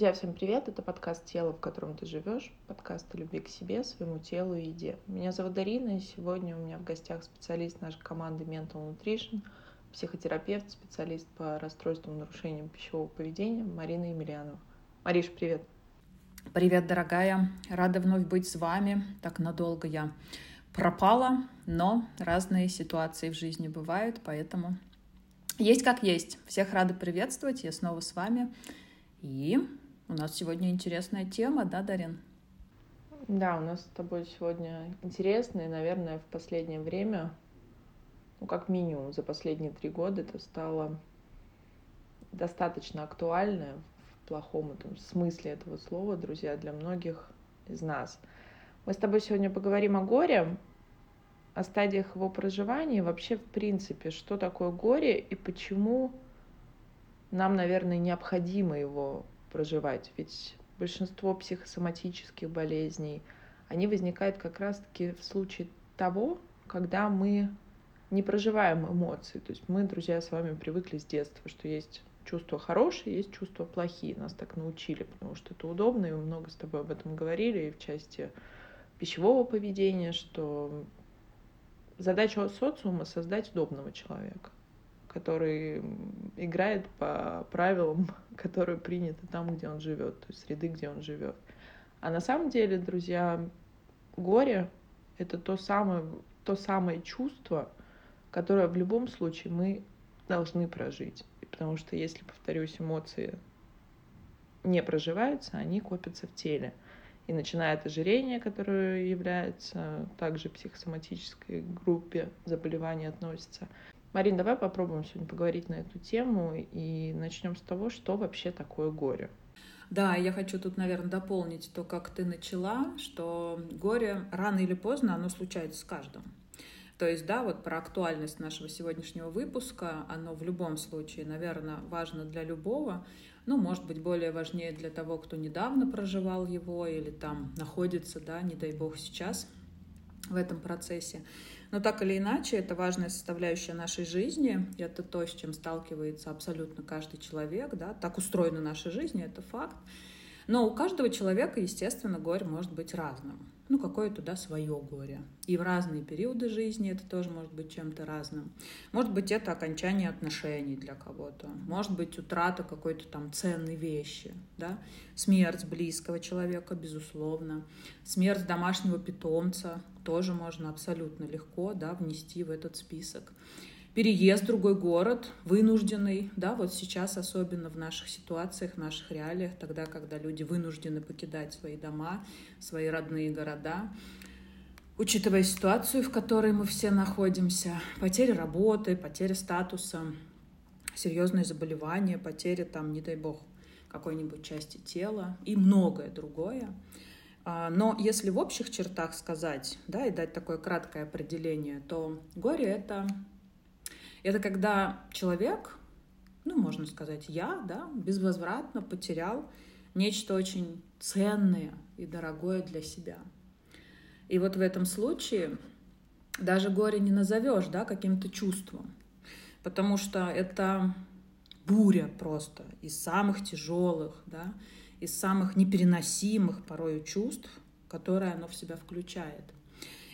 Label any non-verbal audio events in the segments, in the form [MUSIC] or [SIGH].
Друзья, всем привет! Это подкаст «Тело, в котором ты живешь», подкаст о любви к себе, своему телу и еде. Меня зовут Дарина, и сегодня у меня в гостях специалист нашей команды Mental Nutrition, психотерапевт, специалист по расстройствам нарушениям пищевого поведения Марина Емельянова. Мариш, привет! Привет, дорогая! Рада вновь быть с вами. Так надолго я пропала, но разные ситуации в жизни бывают, поэтому есть как есть. Всех рада приветствовать. Я снова с вами. И у нас сегодня интересная тема, да, Дарин? Да, у нас с тобой сегодня интересно, и, наверное, в последнее время, ну, как минимум, за последние три года это стало достаточно актуально в плохом этом смысле этого слова, друзья, для многих из нас. Мы с тобой сегодня поговорим о горе, о стадиях его проживания, вообще, в принципе, что такое горе и почему нам, наверное, необходимо его проживать. Ведь большинство психосоматических болезней, они возникают как раз-таки в случае того, когда мы не проживаем эмоции. То есть мы, друзья, с вами привыкли с детства, что есть чувства хорошие, есть чувства плохие. Нас так научили, потому что это удобно, и мы много с тобой об этом говорили, и в части пищевого поведения, что задача социума — создать удобного человека который играет по правилам, [LAUGHS] которые приняты там, где он живет, то есть среды, где он живет. А на самом деле, друзья, горе — это то самое, то самое чувство, которое в любом случае мы должны прожить. Потому что если, повторюсь, эмоции не проживаются, они копятся в теле. И начиная от которое является также психосоматической группе заболеваний относится, Марин, давай попробуем сегодня поговорить на эту тему и начнем с того, что вообще такое горе. Да, я хочу тут, наверное, дополнить то, как ты начала, что горе рано или поздно оно случается с каждым. То есть, да, вот про актуальность нашего сегодняшнего выпуска, оно в любом случае, наверное, важно для любого, ну, может быть, более важнее для того, кто недавно проживал его или там находится, да, не дай бог сейчас в этом процессе. Но так или иначе, это важная составляющая нашей жизни. Это то, с чем сталкивается абсолютно каждый человек. Да? Так устроена наша жизнь, это факт. Но у каждого человека, естественно, горе может быть разным. Ну, какое-то, да, свое горе. И в разные периоды жизни это тоже может быть чем-то разным. Может быть, это окончание отношений для кого-то. Может быть, утрата какой-то там ценной вещи, да. Смерть близкого человека, безусловно. Смерть домашнего питомца тоже можно абсолютно легко, да, внести в этот список переезд в другой город, вынужденный, да, вот сейчас особенно в наших ситуациях, в наших реалиях, тогда, когда люди вынуждены покидать свои дома, свои родные города, учитывая ситуацию, в которой мы все находимся, потеря работы, потеря статуса, серьезные заболевания, потеря там, не дай бог, какой-нибудь части тела и многое другое. А, но если в общих чертах сказать, да, и дать такое краткое определение, то горе — это это когда человек, ну, можно сказать, я, да, безвозвратно потерял нечто очень ценное и дорогое для себя. И вот в этом случае даже горе не назовешь, да, каким-то чувством, потому что это буря просто из самых тяжелых, да, из самых непереносимых порою чувств, которые оно в себя включает.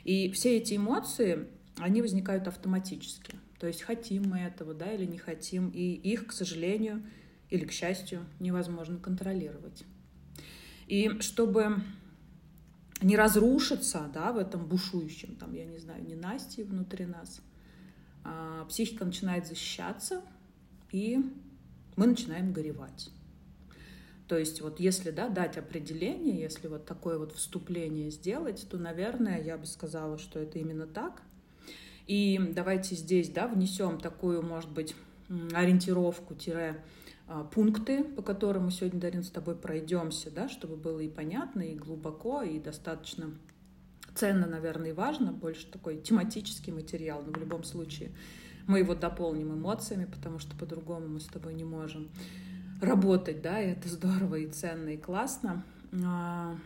И все эти эмоции, они возникают автоматически. То есть хотим мы этого, да, или не хотим. И их, к сожалению, или к счастью, невозможно контролировать. И чтобы не разрушиться, да, в этом бушующем, там, я не знаю, ненастье внутри нас, а, психика начинает защищаться, и мы начинаем горевать. То есть вот если да, дать определение, если вот такое вот вступление сделать, то, наверное, я бы сказала, что это именно так – и давайте здесь да, внесем такую, может быть, ориентировку, тире, а, пункты, по которым мы сегодня, Дарин, с тобой пройдемся, да, чтобы было и понятно, и глубоко, и достаточно ценно, наверное, и важно, больше такой тематический материал, но в любом случае мы его дополним эмоциями, потому что по-другому мы с тобой не можем работать, да, и это [LAUGHS] здорово и ценно, и классно. А,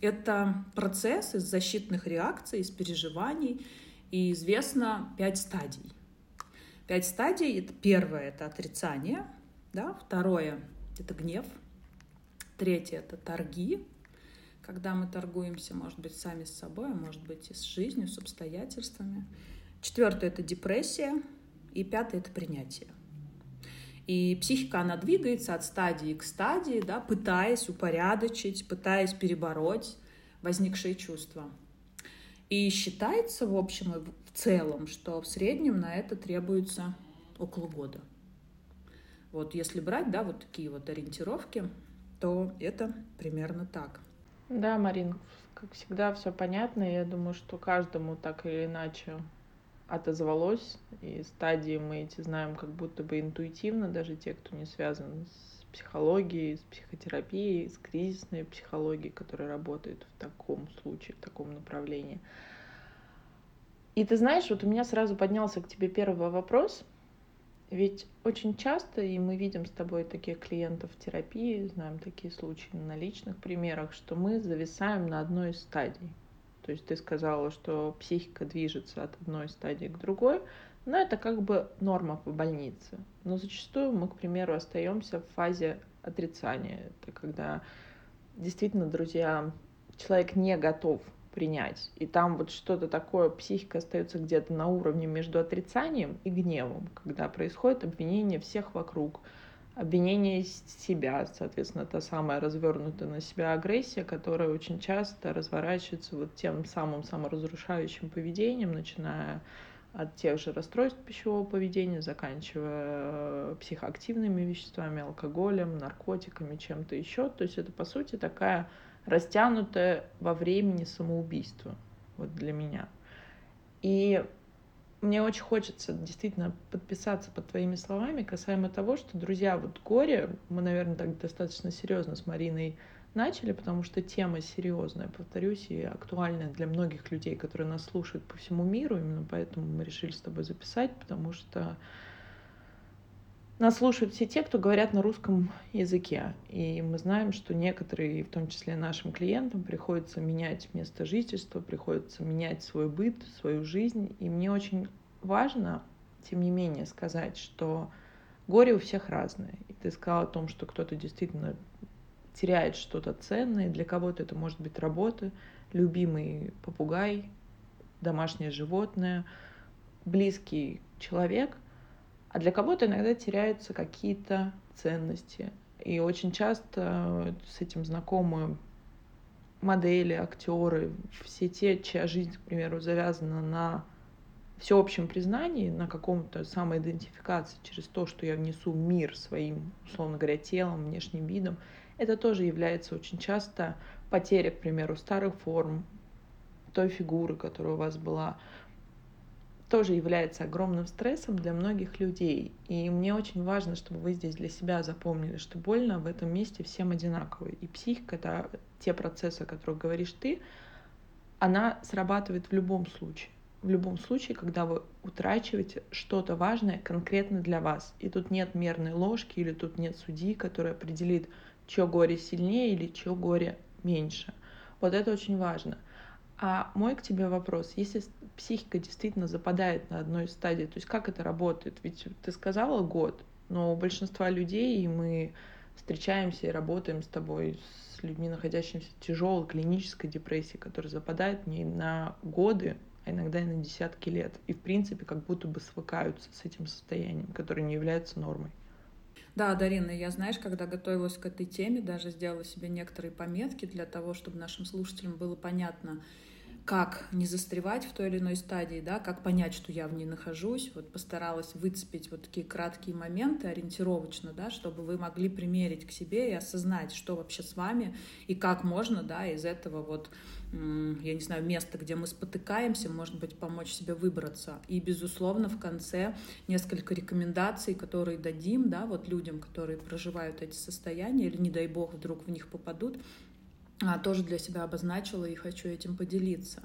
это процесс из защитных реакций, из переживаний, и известно пять стадий. Пять стадий. Это первое — это отрицание. Да? Второе — это гнев. Третье — это торги, когда мы торгуемся, может быть, сами с собой, а может быть, и с жизнью, с обстоятельствами. Четвертое — это депрессия. И пятое — это принятие. И психика, она двигается от стадии к стадии, да, пытаясь упорядочить, пытаясь перебороть возникшие чувства. И считается, в общем и в целом, что в среднем на это требуется около года. Вот если брать, да, вот такие вот ориентировки, то это примерно так. Да, Марин, как всегда, все понятно. Я думаю, что каждому так или иначе отозвалось. И стадии мы эти знаем как будто бы интуитивно, даже те, кто не связан с психологией, с психотерапией, с кризисной психологией, которая работает в таком случае, в таком направлении. И ты знаешь, вот у меня сразу поднялся к тебе первый вопрос — ведь очень часто, и мы видим с тобой таких клиентов в терапии, знаем такие случаи на личных примерах, что мы зависаем на одной из стадий. То есть ты сказала, что психика движется от одной стадии к другой, но это как бы норма по больнице. Но зачастую мы, к примеру, остаемся в фазе отрицания. Это когда действительно, друзья, человек не готов принять. И там вот что-то такое, психика остается где-то на уровне между отрицанием и гневом, когда происходит обвинение всех вокруг, обвинение себя, соответственно, та самая развернутая на себя агрессия, которая очень часто разворачивается вот тем самым саморазрушающим поведением, начиная от тех же расстройств пищевого поведения, заканчивая психоактивными веществами, алкоголем, наркотиками, чем-то еще. То есть это, по сути, такая растянутое во времени самоубийство вот для меня. И мне очень хочется действительно подписаться под твоими словами касаемо того, что, друзья, вот горе, мы, наверное, так достаточно серьезно с Мариной начали, потому что тема серьезная, повторюсь, и актуальная для многих людей, которые нас слушают по всему миру. Именно поэтому мы решили с тобой записать, потому что нас слушают все те, кто говорят на русском языке. И мы знаем, что некоторые, в том числе нашим клиентам, приходится менять место жительства, приходится менять свой быт, свою жизнь. И мне очень важно, тем не менее, сказать, что горе у всех разное. И ты сказала о том, что кто-то действительно теряет что-то ценное. Для кого-то это может быть работа, любимый попугай, домашнее животное, близкий человек — а для кого-то иногда теряются какие-то ценности. И очень часто с этим знакомы модели, актеры, все те, чья жизнь, к примеру, завязана на всеобщем признании, на каком-то самоидентификации через то, что я внесу мир своим, условно говоря, телом, внешним видом, это тоже является очень часто потеря, к примеру, старых форм, той фигуры, которая у вас была, тоже является огромным стрессом для многих людей. И мне очень важно, чтобы вы здесь для себя запомнили, что больно в этом месте всем одинаково. И психика — это те процессы, о которых говоришь ты, она срабатывает в любом случае. В любом случае, когда вы утрачиваете что-то важное конкретно для вас. И тут нет мерной ложки или тут нет судьи, который определит, чье горе сильнее или чье горе меньше. Вот это очень важно. А мой к тебе вопрос, если психика действительно западает на одной стадии, то есть как это работает? Ведь ты сказала год, но у большинства людей, и мы встречаемся и работаем с тобой, с людьми, находящимися в тяжелой клинической депрессии, которая западает не на годы, а иногда и на десятки лет. И, в принципе, как будто бы свыкаются с этим состоянием, которое не является нормой. Да, Дарина, я, знаешь, когда готовилась к этой теме, даже сделала себе некоторые пометки для того, чтобы нашим слушателям было понятно, как не застревать в той или иной стадии, да, как понять, что я в ней нахожусь. Вот постаралась выцепить вот такие краткие моменты ориентировочно, да, чтобы вы могли примерить к себе и осознать, что вообще с вами и как можно, да, из этого вот, я не знаю, места, где мы спотыкаемся, может быть, помочь себе выбраться. И, безусловно, в конце несколько рекомендаций, которые дадим, да, вот людям, которые проживают эти состояния или, не дай бог, вдруг в них попадут, тоже для себя обозначила и хочу этим поделиться.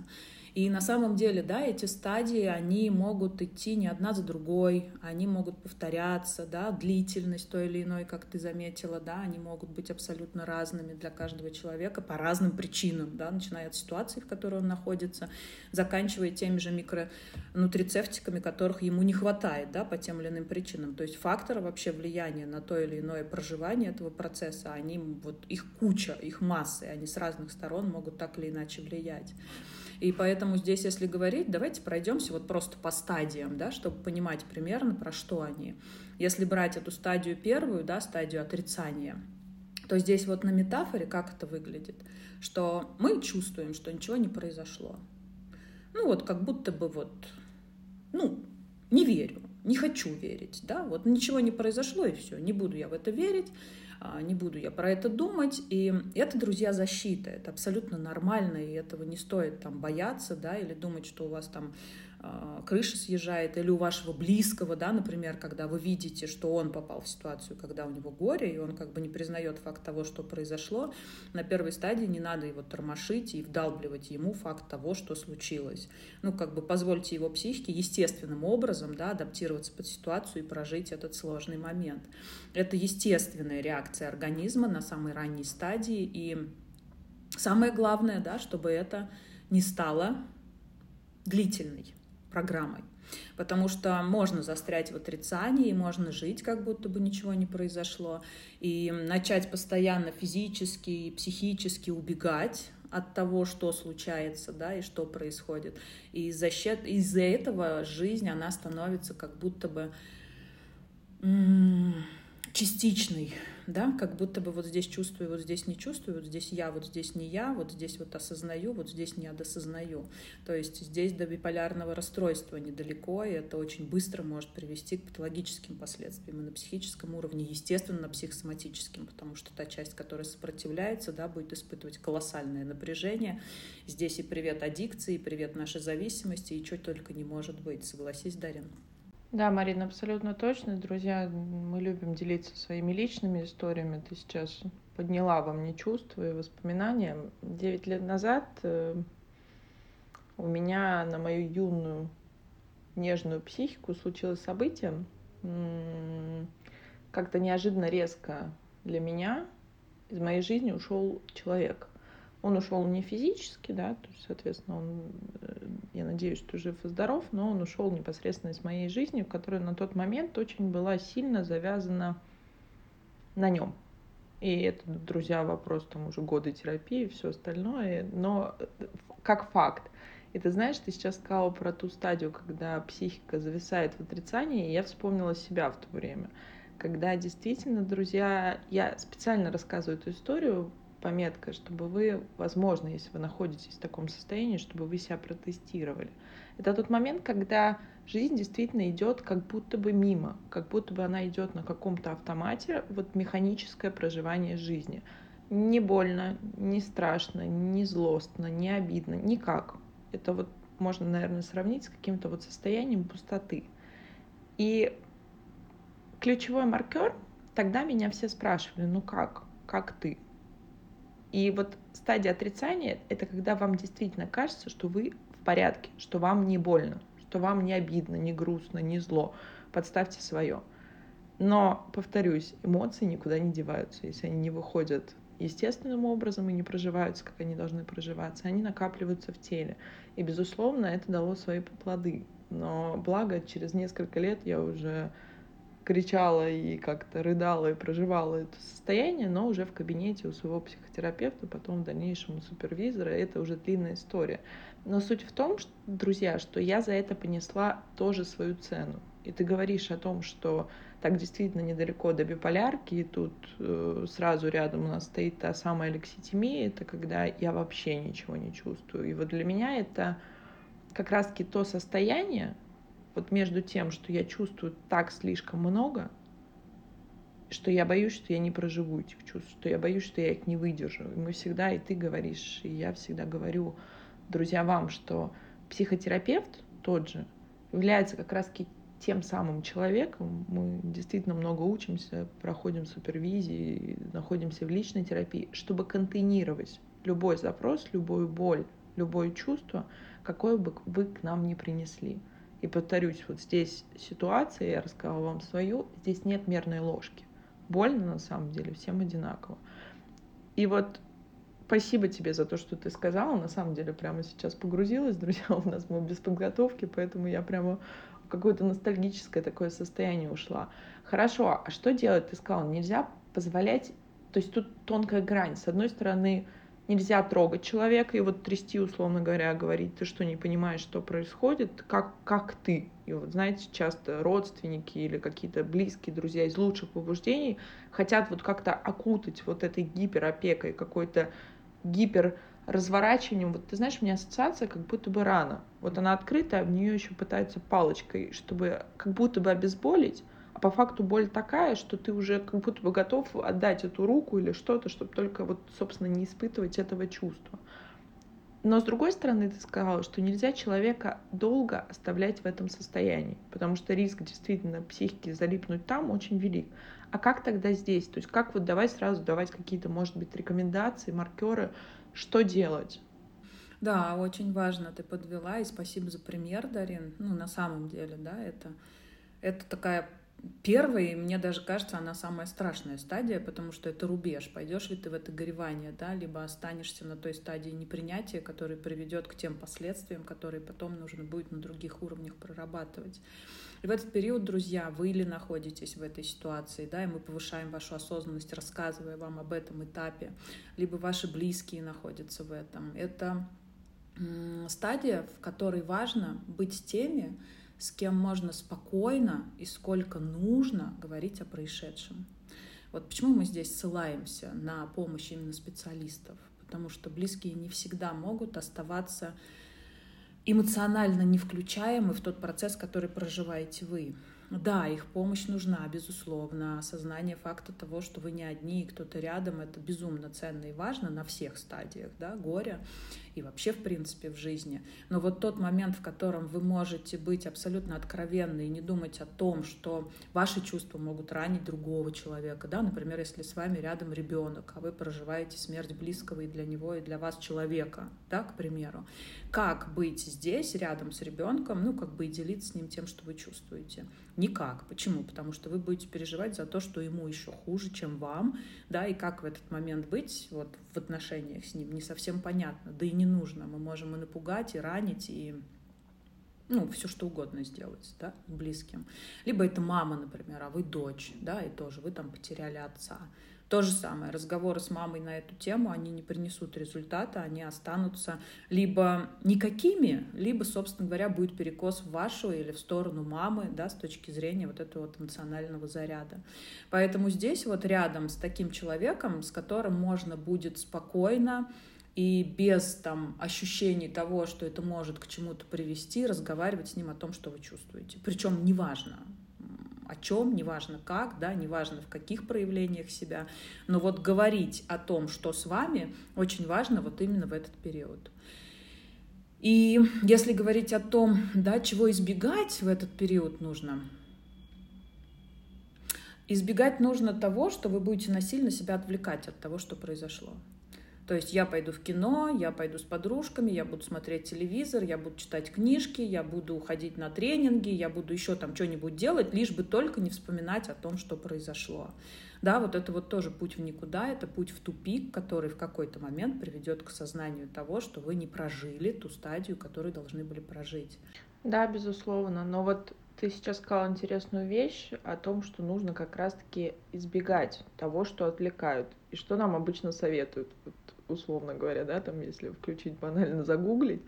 И на самом деле, да, эти стадии, они могут идти не одна за другой, они могут повторяться, да, длительность той или иной, как ты заметила, да, они могут быть абсолютно разными для каждого человека по разным причинам, да, начиная от ситуации, в которой он находится, заканчивая теми же микронутрицептиками, которых ему не хватает, да, по тем или иным причинам. То есть факторы вообще влияния на то или иное проживание этого процесса, они, вот их куча, их массы, они с разных сторон могут так или иначе влиять. И поэтому здесь, если говорить, давайте пройдемся вот просто по стадиям, да, чтобы понимать примерно, про что они. Если брать эту стадию первую, да, стадию отрицания, то здесь вот на метафоре как это выглядит, что мы чувствуем, что ничего не произошло. Ну вот как будто бы вот, ну, не верю, не хочу верить, да, вот ничего не произошло и все, не буду я в это верить, не буду я про это думать. И это, друзья, защита. Это абсолютно нормально, и этого не стоит там бояться, да, или думать, что у вас там а, крыша съезжает, или у вашего близкого, да, например, когда вы видите, что он попал в ситуацию, когда у него горе, и он как бы не признает факт того, что произошло, на первой стадии не надо его тормошить и вдалбливать ему факт того, что случилось. Ну, как бы позвольте его психике естественным образом, да, адаптироваться под ситуацию и прожить этот сложный момент. Это естественная реакция организма на самой ранней стадии, и самое главное, да, чтобы это не стало длительной программой. Потому что можно застрять в отрицании, можно жить, как будто бы ничего не произошло, и начать постоянно физически и психически убегать от того, что случается, да, и что происходит. И из-за из этого жизнь, она становится как будто бы частичной, да, как будто бы вот здесь чувствую, вот здесь не чувствую, вот здесь я, вот здесь не я, вот здесь вот осознаю, вот здесь не досознаю. То есть здесь до биполярного расстройства недалеко, и это очень быстро может привести к патологическим последствиям и на психическом уровне, естественно, на психосоматическом, потому что та часть, которая сопротивляется, да, будет испытывать колоссальное напряжение. Здесь и привет аддикции, и привет нашей зависимости, и что только не может быть. Согласись, Дарин? Да, Марина, абсолютно точно. Друзья, мы любим делиться своими личными историями. Ты сейчас подняла во мне чувства и воспоминания. Девять лет назад э, у меня на мою юную нежную психику случилось событие. Как-то неожиданно резко для меня из моей жизни ушел человек. Он ушел не физически, да, то есть, соответственно, он, э, я надеюсь, что жив и здоров, но он ушел непосредственно из моей жизни, которая на тот момент очень была сильно завязана на нем. И это, друзья, вопрос там уже годы терапии и все остальное, но э, как факт. И ты знаешь, ты сейчас сказала про ту стадию, когда психика зависает в отрицании, и я вспомнила себя в то время когда действительно, друзья, я специально рассказываю эту историю, пометка, чтобы вы, возможно, если вы находитесь в таком состоянии, чтобы вы себя протестировали. Это тот момент, когда жизнь действительно идет как будто бы мимо, как будто бы она идет на каком-то автомате, вот механическое проживание жизни. Не больно, не страшно, не злостно, не обидно, никак. Это вот можно, наверное, сравнить с каким-то вот состоянием пустоты. И ключевой маркер, тогда меня все спрашивали, ну как, как ты? И вот стадия отрицания — это когда вам действительно кажется, что вы в порядке, что вам не больно, что вам не обидно, не грустно, не зло. Подставьте свое. Но, повторюсь, эмоции никуда не деваются. Если они не выходят естественным образом и не проживаются, как они должны проживаться, они накапливаются в теле. И, безусловно, это дало свои плоды. Но благо, через несколько лет я уже кричала и как-то рыдала и проживала это состояние, но уже в кабинете у своего психотерапевта, потом в дальнейшем у супервизора. Это уже длинная история. Но суть в том, что, друзья, что я за это понесла тоже свою цену. И ты говоришь о том, что так действительно недалеко до биполярки, и тут э, сразу рядом у нас стоит та самая лекситимия, это когда я вообще ничего не чувствую. И вот для меня это как раз-таки то состояние, вот между тем, что я чувствую так слишком много, что я боюсь, что я не проживу этих чувств, что я боюсь, что я их не выдержу. И мы всегда, и ты говоришь, и я всегда говорю, друзья, вам, что психотерапевт тот же является как раз тем самым человеком. Мы действительно много учимся, проходим супервизии, находимся в личной терапии, чтобы контейнировать любой запрос, любую боль, любое чувство, какое бы вы к нам не принесли. И повторюсь, вот здесь ситуация, я рассказала вам свою, здесь нет мерной ложки. Больно на самом деле, всем одинаково. И вот спасибо тебе за то, что ты сказала. На самом деле прямо сейчас погрузилась, друзья, [LAUGHS] у нас мы без подготовки, поэтому я прямо в какое-то ностальгическое такое состояние ушла. Хорошо, а что делать? Ты сказала, нельзя позволять, то есть тут тонкая грань. С одной стороны, нельзя трогать человека и вот трясти, условно говоря, говорить, ты что, не понимаешь, что происходит, как, как ты. И вот, знаете, часто родственники или какие-то близкие друзья из лучших побуждений хотят вот как-то окутать вот этой гиперопекой, какой-то гипер разворачиванием, вот ты знаешь, у меня ассоциация как будто бы рана. Вот она открытая, а в нее еще пытаются палочкой, чтобы как будто бы обезболить, по факту боль такая, что ты уже как будто бы готов отдать эту руку или что-то, чтобы только вот, собственно, не испытывать этого чувства. Но с другой стороны, ты сказала, что нельзя человека долго оставлять в этом состоянии, потому что риск действительно психики залипнуть там очень велик. А как тогда здесь? То есть как вот давай сразу давать какие-то, может быть, рекомендации, маркеры, что делать? Да, очень важно ты подвела, и спасибо за пример, Дарин. Ну, на самом деле, да, это, это такая Первый, мне даже кажется, она самая страшная стадия, потому что это рубеж. Пойдешь ли ты в это горевание, да, либо останешься на той стадии непринятия, которая приведет к тем последствиям, которые потом нужно будет на других уровнях прорабатывать. И в этот период, друзья, вы или находитесь в этой ситуации, да, и мы повышаем вашу осознанность, рассказывая вам об этом этапе, либо ваши близкие находятся в этом. Это стадия, в которой важно быть теми, с кем можно спокойно и сколько нужно говорить о происшедшем. Вот почему мы здесь ссылаемся на помощь именно специалистов, потому что близкие не всегда могут оставаться эмоционально не включаемы в тот процесс, который проживаете вы. Да, их помощь нужна, безусловно. Осознание факта того, что вы не одни, и кто-то рядом, это безумно ценно и важно на всех стадиях да, горя и вообще, в принципе, в жизни. Но вот тот момент, в котором вы можете быть абсолютно откровенны и не думать о том, что ваши чувства могут ранить другого человека, да, например, если с вами рядом ребенок, а вы проживаете смерть близкого и для него, и для вас человека, да, к примеру, как быть здесь, рядом с ребенком, ну, как бы и делиться с ним тем, что вы чувствуете? Никак. Почему? Потому что вы будете переживать за то, что ему еще хуже, чем вам, да, и как в этот момент быть вот в отношениях с ним, не совсем понятно, да и не нужно. Мы можем и напугать, и ранить, и ну, все что угодно сделать, да, близким. Либо это мама, например, а вы дочь, да, и тоже вы там потеряли отца. То же самое, разговоры с мамой на эту тему, они не принесут результата, они останутся либо никакими, либо, собственно говоря, будет перекос в вашу или в сторону мамы, да, с точки зрения вот этого вот эмоционального заряда. Поэтому здесь вот рядом с таким человеком, с которым можно будет спокойно, и без там ощущений того, что это может к чему-то привести, разговаривать с ним о том, что вы чувствуете. Причем неважно, о чем, неважно как, да, неважно в каких проявлениях себя, но вот говорить о том, что с вами, очень важно вот именно в этот период. И если говорить о том, да, чего избегать в этот период нужно, избегать нужно того, что вы будете насильно себя отвлекать от того, что произошло. То есть я пойду в кино, я пойду с подружками, я буду смотреть телевизор, я буду читать книжки, я буду ходить на тренинги, я буду еще там что-нибудь делать, лишь бы только не вспоминать о том, что произошло. Да, вот это вот тоже путь в никуда, это путь в тупик, который в какой-то момент приведет к сознанию того, что вы не прожили ту стадию, которую должны были прожить. Да, безусловно. Но вот ты сейчас сказала интересную вещь о том, что нужно как раз-таки избегать того, что отвлекают. И что нам обычно советуют. Вот условно говоря, да, там, если включить банально, загуглить,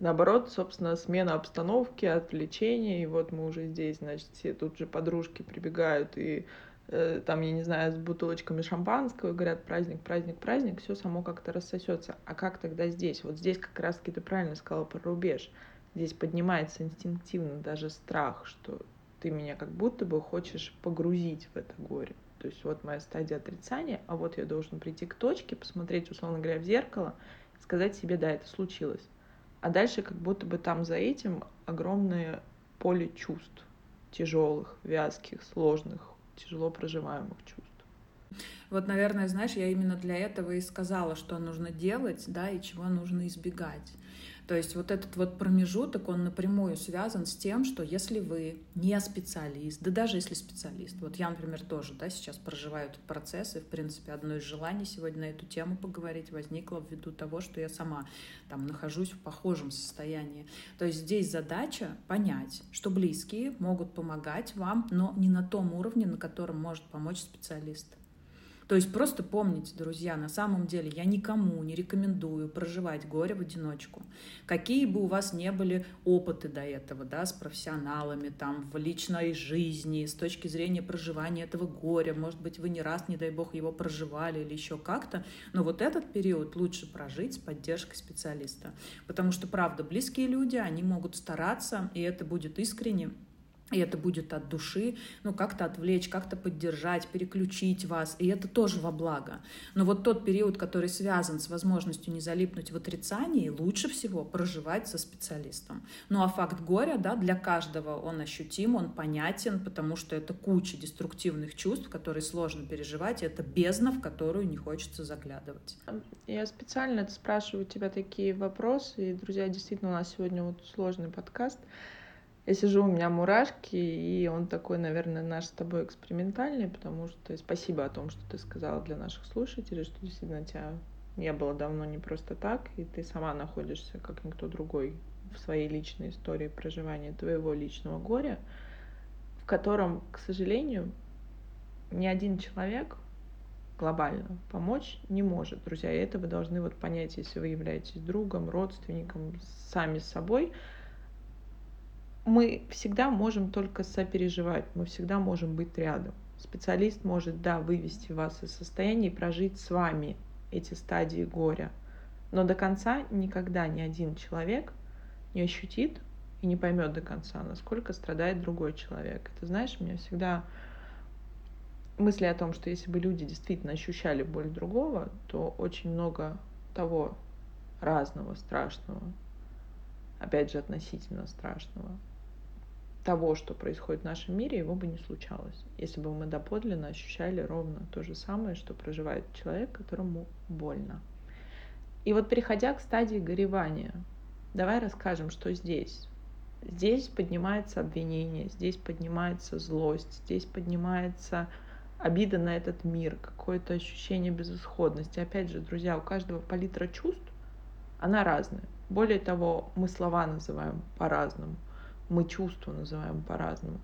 наоборот, собственно, смена обстановки, отвлечение, и вот мы уже здесь, значит, все тут же подружки прибегают и э, там, я не знаю, с бутылочками шампанского, говорят, праздник, праздник, праздник, все само как-то рассосется. А как тогда здесь? Вот здесь как раз-таки ты правильно сказала про рубеж. Здесь поднимается инстинктивно даже страх, что ты меня как будто бы хочешь погрузить в это горе. То есть вот моя стадия отрицания, а вот я должен прийти к точке, посмотреть, условно говоря, в зеркало, сказать себе, да, это случилось. А дальше как будто бы там за этим огромное поле чувств, тяжелых, вязких, сложных, тяжело проживаемых чувств. Вот, наверное, знаешь, я именно для этого и сказала, что нужно делать, да, и чего нужно избегать. То есть вот этот вот промежуток, он напрямую связан с тем, что если вы не специалист, да даже если специалист, вот я, например, тоже, да, сейчас проживаю этот процесс, и, в принципе, одно из желаний сегодня на эту тему поговорить возникло ввиду того, что я сама там нахожусь в похожем состоянии. То есть здесь задача понять, что близкие могут помогать вам, но не на том уровне, на котором может помочь специалист. То есть просто помните, друзья, на самом деле я никому не рекомендую проживать горе в одиночку. Какие бы у вас не были опыты до этого, да, с профессионалами, там, в личной жизни, с точки зрения проживания этого горя, может быть, вы не раз, не дай бог, его проживали или еще как-то, но вот этот период лучше прожить с поддержкой специалиста. Потому что, правда, близкие люди, они могут стараться, и это будет искренне, и это будет от души, ну, как-то отвлечь, как-то поддержать, переключить вас, и это тоже во благо. Но вот тот период, который связан с возможностью не залипнуть в отрицании, лучше всего проживать со специалистом. Ну, а факт горя, да, для каждого он ощутим, он понятен, потому что это куча деструктивных чувств, которые сложно переживать, и это бездна, в которую не хочется заглядывать. Я специально спрашиваю тебя такие вопросы, и, друзья, действительно, у нас сегодня вот сложный подкаст, я сижу, у меня мурашки, и он такой, наверное, наш с тобой экспериментальный, потому что спасибо о том, что ты сказала для наших слушателей, что действительно тебя не было давно не просто так, и ты сама находишься, как никто другой, в своей личной истории проживания твоего личного горя, в котором, к сожалению, ни один человек глобально помочь не может, друзья. И это вы должны вот понять, если вы являетесь другом, родственником, сами с собой – мы всегда можем только сопереживать, мы всегда можем быть рядом. Специалист может, да, вывести вас из состояния и прожить с вами эти стадии горя. Но до конца никогда ни один человек не ощутит и не поймет до конца, насколько страдает другой человек. Ты знаешь, у меня всегда мысли о том, что если бы люди действительно ощущали боль другого, то очень много того разного, страшного, опять же, относительно страшного, того, что происходит в нашем мире, его бы не случалось, если бы мы доподлинно ощущали ровно то же самое, что проживает человек, которому больно. И вот переходя к стадии горевания, давай расскажем, что здесь. Здесь поднимается обвинение, здесь поднимается злость, здесь поднимается обида на этот мир, какое-то ощущение безысходности. Опять же, друзья, у каждого палитра чувств, она разная. Более того, мы слова называем по-разному мы чувства называем по-разному.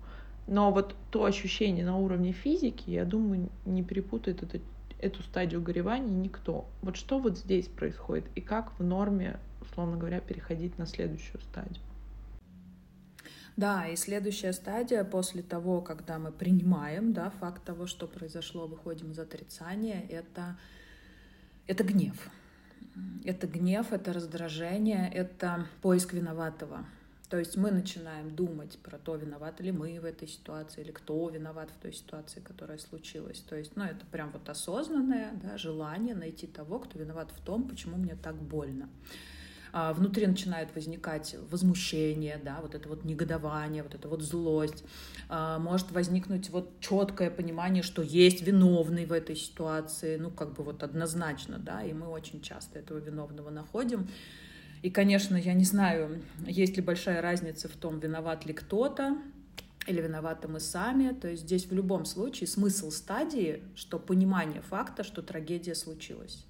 Но вот то ощущение на уровне физики, я думаю, не перепутает это, эту стадию горевания никто. Вот что вот здесь происходит и как в норме, условно говоря, переходить на следующую стадию? Да, и следующая стадия после того, когда мы принимаем да, факт того, что произошло, выходим из отрицания, это, это гнев. Это гнев, это раздражение, это поиск виноватого. То есть мы начинаем думать про то, виноваты ли мы в этой ситуации, или кто виноват в той ситуации, которая случилась. То есть, ну, это прям вот осознанное да, желание найти того, кто виноват в том, почему мне так больно. А внутри начинает возникать возмущение, да, вот это вот негодование, вот это вот злость. А может возникнуть вот четкое понимание, что есть виновный в этой ситуации, ну, как бы вот однозначно, да, и мы очень часто этого виновного находим. И, конечно, я не знаю, есть ли большая разница в том, виноват ли кто-то, или виноваты мы сами. То есть здесь в любом случае смысл стадии, что понимание факта, что трагедия случилась.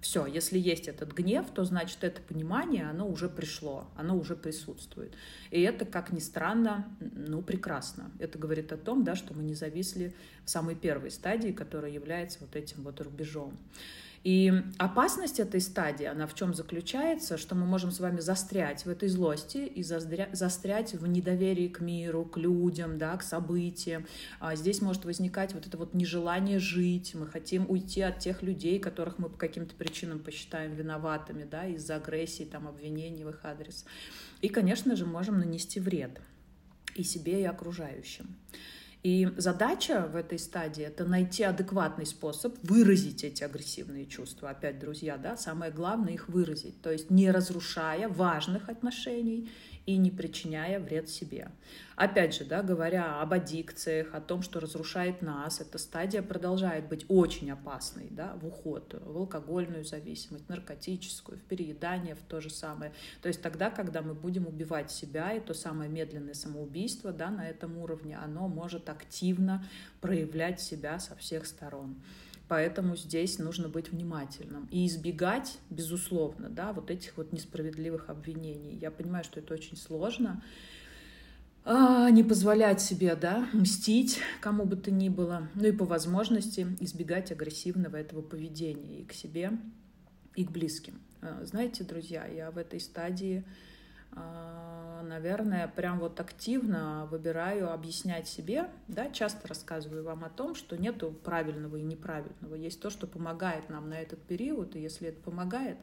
Все, если есть этот гнев, то значит это понимание, оно уже пришло, оно уже присутствует. И это, как ни странно, ну, прекрасно. Это говорит о том, да, что мы не зависли в самой первой стадии, которая является вот этим вот рубежом. И опасность этой стадии, она в чем заключается, что мы можем с вами застрять в этой злости и застрять в недоверии к миру, к людям, да, к событиям. А здесь может возникать вот это вот нежелание жить, мы хотим уйти от тех людей, которых мы по каким-то причинам посчитаем виноватыми, да, из-за агрессии, там, обвинений в их адрес. И, конечно же, можем нанести вред и себе, и окружающим. И задача в этой стадии — это найти адекватный способ выразить эти агрессивные чувства. Опять, друзья, да, самое главное — их выразить. То есть не разрушая важных отношений и не причиняя вред себе. Опять же, да, говоря об аддикциях, о том, что разрушает нас, эта стадия продолжает быть очень опасной да, в уход, в алкогольную зависимость, наркотическую, в переедание, в то же самое. То есть тогда, когда мы будем убивать себя, и то самое медленное самоубийство да, на этом уровне, оно может активно проявлять себя со всех сторон. Поэтому здесь нужно быть внимательным и избегать, безусловно, да, вот этих вот несправедливых обвинений. Я понимаю, что это очень сложно, а, не позволять себе, да, мстить кому бы то ни было, ну и по возможности избегать агрессивного этого поведения и к себе, и к близким. А, знаете, друзья, я в этой стадии наверное, прям вот активно выбираю объяснять себе, да, часто рассказываю вам о том, что нету правильного и неправильного, есть то, что помогает нам на этот период, и если это помогает,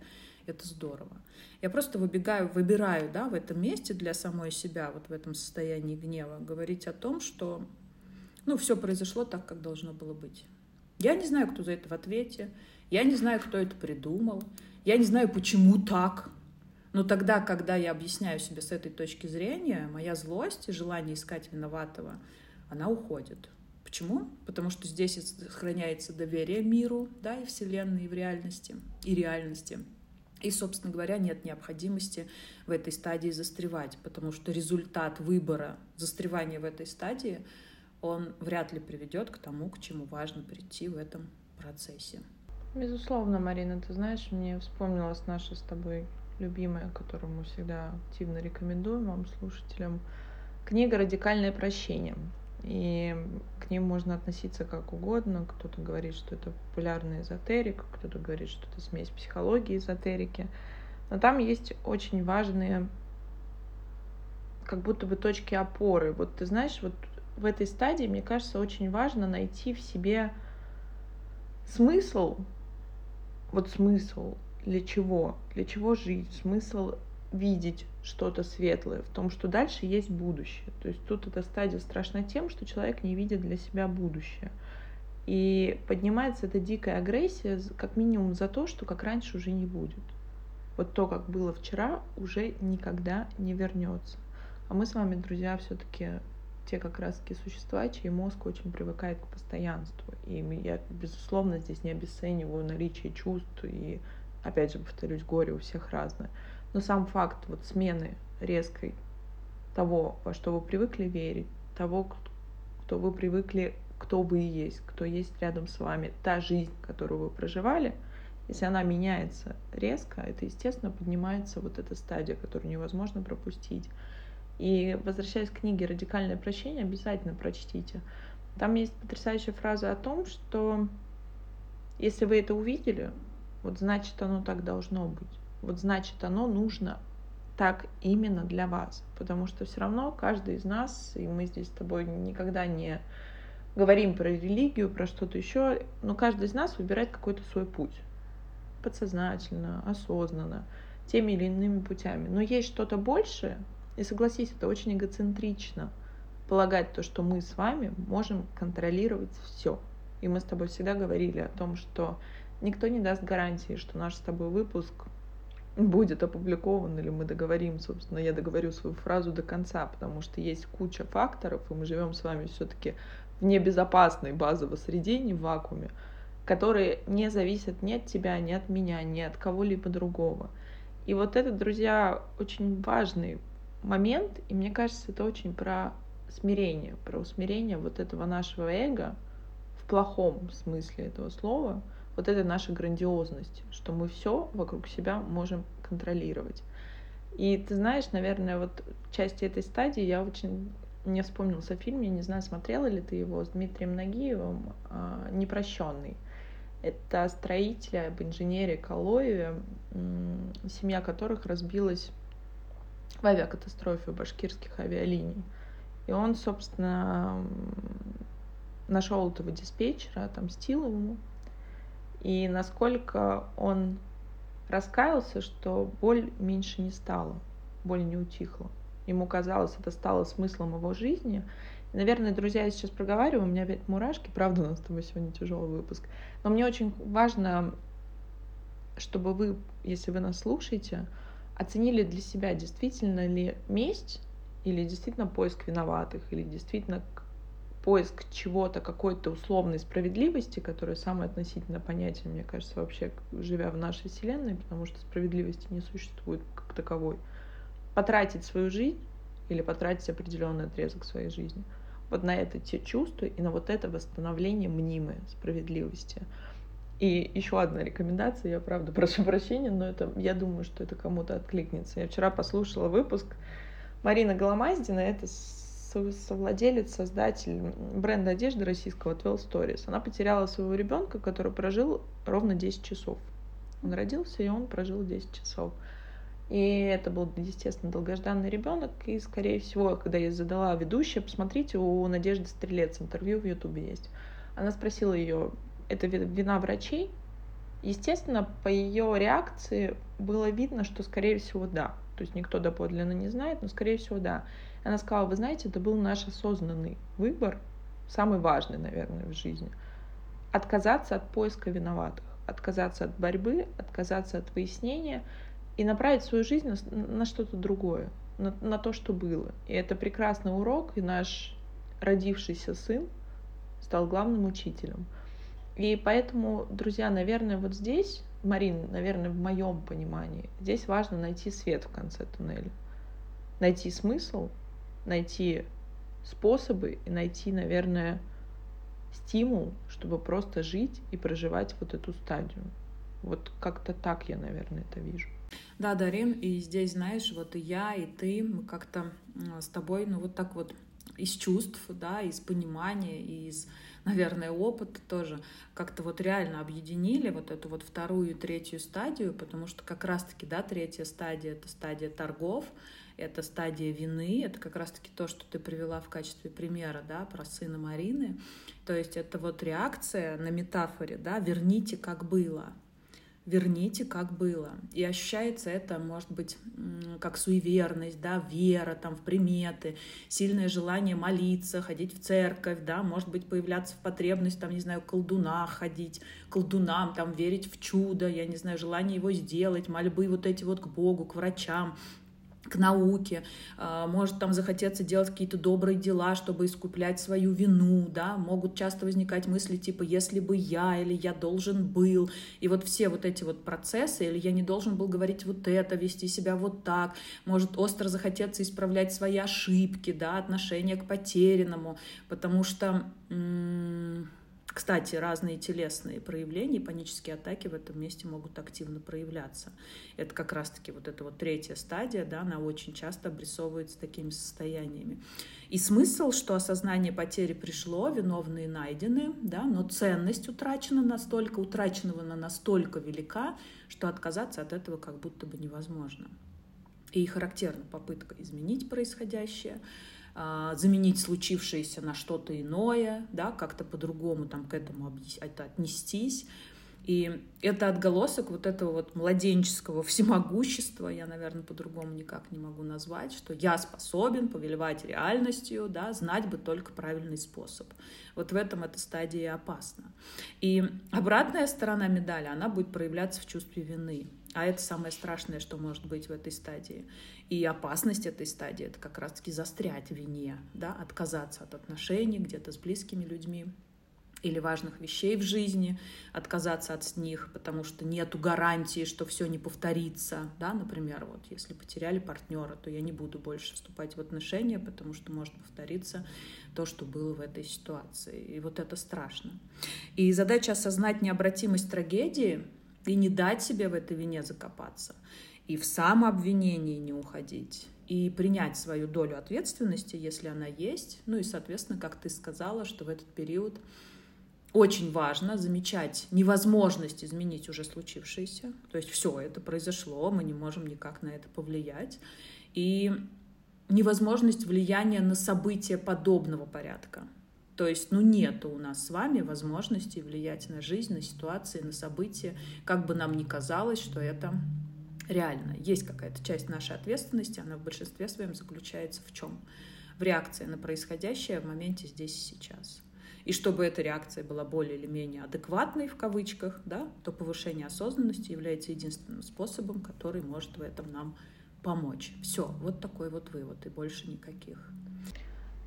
это здорово. Я просто выбегаю, выбираю, да, в этом месте для самой себя, вот в этом состоянии гнева, говорить о том, что, ну, все произошло так, как должно было быть. Я не знаю, кто за это в ответе, я не знаю, кто это придумал, я не знаю, почему так, но тогда, когда я объясняю себе с этой точки зрения, моя злость и желание искать виноватого, она уходит. Почему? Потому что здесь сохраняется доверие миру, да, и Вселенной, и в реальности, и реальности. И, собственно говоря, нет необходимости в этой стадии застревать, потому что результат выбора застревания в этой стадии, он вряд ли приведет к тому, к чему важно прийти в этом процессе. Безусловно, Марина, ты знаешь, мне вспомнилась наша с тобой любимая, которую мы всегда активно рекомендуем вам, слушателям, книга «Радикальное прощение». И к ним можно относиться как угодно. Кто-то говорит, что это популярный эзотерик, кто-то говорит, что это смесь психологии и эзотерики. Но там есть очень важные как будто бы точки опоры. Вот ты знаешь, вот в этой стадии, мне кажется, очень важно найти в себе смысл, вот смысл для чего? Для чего жить? Смысл видеть что-то светлое в том, что дальше есть будущее. То есть тут эта стадия страшна тем, что человек не видит для себя будущее. И поднимается эта дикая агрессия как минимум за то, что как раньше уже не будет. Вот то, как было вчера, уже никогда не вернется. А мы с вами, друзья, все-таки те как раз-таки существа, чей мозг очень привыкает к постоянству. И я, безусловно, здесь не обесцениваю наличие чувств и опять же, повторюсь, горе у всех разное. Но сам факт вот смены резкой того, во что вы привыкли верить, того, кто вы привыкли, кто вы есть, кто есть рядом с вами, та жизнь, которую вы проживали, если она меняется резко, это, естественно, поднимается вот эта стадия, которую невозможно пропустить. И возвращаясь к книге «Радикальное прощение», обязательно прочтите. Там есть потрясающая фраза о том, что если вы это увидели, вот значит оно так должно быть. Вот значит оно нужно так именно для вас. Потому что все равно каждый из нас, и мы здесь с тобой никогда не говорим про религию, про что-то еще, но каждый из нас выбирает какой-то свой путь. Подсознательно, осознанно, теми или иными путями. Но есть что-то большее, и согласись, это очень эгоцентрично полагать то, что мы с вами можем контролировать все. И мы с тобой всегда говорили о том, что никто не даст гарантии, что наш с тобой выпуск будет опубликован, или мы договорим, собственно, я договорю свою фразу до конца, потому что есть куча факторов, и мы живем с вами все-таки в небезопасной базовой среде, не в вакууме, которые не зависят ни от тебя, ни от меня, ни от кого-либо другого. И вот это, друзья, очень важный момент, и мне кажется, это очень про смирение, про усмирение вот этого нашего эго в плохом смысле этого слова — вот это наша грандиозность, что мы все вокруг себя можем контролировать. И ты знаешь, наверное, вот части этой стадии я очень мне вспомнился фильм, я не знаю, смотрела ли ты его, с Дмитрием Нагиевым а, «Непрощенный». Это строители об инженере Калоеве, семья которых разбилась в авиакатастрофе башкирских авиалиний. И он, собственно, нашел этого диспетчера, отомстил ему, и насколько он раскаялся, что боль меньше не стала, боль не утихла. Ему казалось, это стало смыслом его жизни. наверное, друзья, я сейчас проговариваю, у меня опять мурашки, правда, у нас с тобой сегодня тяжелый выпуск. Но мне очень важно, чтобы вы, если вы нас слушаете, оценили для себя, действительно ли месть или действительно поиск виноватых, или действительно поиск чего-то, какой-то условной справедливости, которая самое относительно понятие, мне кажется, вообще живя в нашей вселенной, потому что справедливости не существует как таковой, потратить свою жизнь или потратить определенный отрезок своей жизни вот на это те чувства и на вот это восстановление мнимой справедливости. И еще одна рекомендация, я правда [LAUGHS] прошу прощения, но это, я думаю, что это кому-то откликнется. Я вчера послушала выпуск Марина Голомаздина, это совладелец, создатель бренда одежды российского 12 Stories. Она потеряла своего ребенка, который прожил ровно 10 часов. Он родился, и он прожил 10 часов. И это был, естественно, долгожданный ребенок. И, скорее всего, когда я задала ведущая, посмотрите, у Надежды Стрелец интервью в Ютубе есть. Она спросила ее, это вина врачей? Естественно, по ее реакции было видно, что, скорее всего, да. То есть никто доподлинно не знает, но, скорее всего, да. Она сказала, вы знаете, это был наш осознанный выбор, самый важный, наверное, в жизни. Отказаться от поиска виноватых, отказаться от борьбы, отказаться от выяснения и направить свою жизнь на, на что-то другое, на, на то, что было. И это прекрасный урок, и наш родившийся сын стал главным учителем. И поэтому, друзья, наверное, вот здесь, Марин, наверное, в моем понимании, здесь важно найти свет в конце туннеля. Найти смысл, найти способы и найти, наверное, стимул, чтобы просто жить и проживать вот эту стадию. Вот как-то так я, наверное, это вижу. Да, Дарин, и здесь, знаешь, вот и я, и ты, мы как-то с тобой, ну вот так вот из чувств, да, из понимания, из, наверное, опыта тоже как-то вот реально объединили вот эту вот вторую и третью стадию, потому что как раз-таки, да, третья стадия — это стадия торгов, это стадия вины, это как раз-таки то, что ты привела в качестве примера, да, про сына Марины. То есть это вот реакция на метафоре, да, верните, как было, верните, как было. И ощущается это, может быть, как суеверность, да, вера там в приметы, сильное желание молиться, ходить в церковь, да, может быть, появляться в потребность, там, не знаю, колдуна ходить, колдунам, там, верить в чудо, я не знаю, желание его сделать, мольбы вот эти вот к Богу, к врачам, к науке, а, может там захотеться делать какие-то добрые дела, чтобы искуплять свою вину, да, могут часто возникать мысли типа «если бы я» или «я должен был», и вот все вот эти вот процессы, или «я не должен был говорить вот это, вести себя вот так», может остро захотеться исправлять свои ошибки, да, отношение к потерянному, потому что... М- кстати, разные телесные проявления, панические атаки в этом месте могут активно проявляться. Это как раз-таки вот эта вот третья стадия, да, она очень часто обрисовывается такими состояниями. И смысл, что осознание потери пришло, виновные найдены, да, но ценность утрачена настолько, утраченного на настолько велика, что отказаться от этого как будто бы невозможно. И характерна попытка изменить происходящее, заменить случившееся на что-то иное, да, как-то по-другому там к этому это отнестись. И это отголосок вот этого вот младенческого всемогущества, я, наверное, по-другому никак не могу назвать, что я способен повелевать реальностью, да, знать бы только правильный способ. Вот в этом эта стадия опасна. И обратная сторона медали, она будет проявляться в чувстве вины. А это самое страшное, что может быть в этой стадии. И опасность этой стадии — это как раз-таки застрять в вине, да, отказаться от отношений где-то с близкими людьми или важных вещей в жизни, отказаться от них, потому что нету гарантии, что все не повторится, да, например, вот если потеряли партнера, то я не буду больше вступать в отношения, потому что может повториться то, что было в этой ситуации, и вот это страшно. И задача осознать необратимость трагедии и не дать себе в этой вине закопаться, и в самообвинении не уходить, и принять свою долю ответственности, если она есть. Ну и, соответственно, как ты сказала, что в этот период очень важно замечать невозможность изменить уже случившееся. То есть все, это произошло, мы не можем никак на это повлиять. И невозможность влияния на события подобного порядка. То есть, ну, нет у нас с вами возможности влиять на жизнь, на ситуации, на события, как бы нам ни казалось, что это реально. Есть какая-то часть нашей ответственности, она в большинстве своем заключается в чем? в реакции на происходящее в моменте здесь и сейчас. И чтобы эта реакция была более или менее адекватной, в кавычках, да, то повышение осознанности является единственным способом, который может в этом нам помочь. Все, вот такой вот вывод, и больше никаких.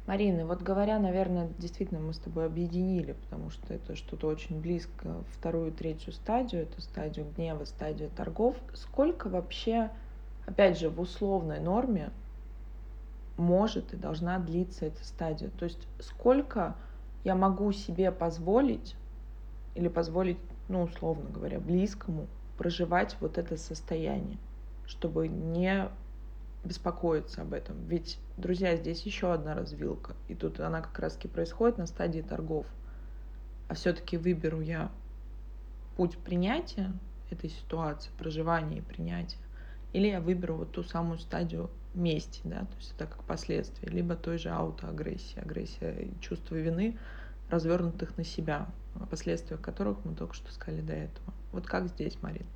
Марина, вот говоря, наверное, действительно мы с тобой объединили, потому что это что-то очень близко вторую, третью стадию, это стадию гнева, стадию торгов. Сколько вообще, опять же, в условной норме может и должна длиться эта стадия? То есть сколько я могу себе позволить или позволить, ну, условно говоря, близкому проживать вот это состояние, чтобы не беспокоиться об этом. Ведь, друзья, здесь еще одна развилка. И тут она как раз-таки происходит на стадии торгов. А все-таки выберу я путь принятия этой ситуации, проживания и принятия, или я выберу вот ту самую стадию мести, да, то есть это как последствие, либо той же аутоагрессии, агрессия и чувство вины, развернутых на себя, последствиях которых мы только что сказали до этого. Вот как здесь, Марин?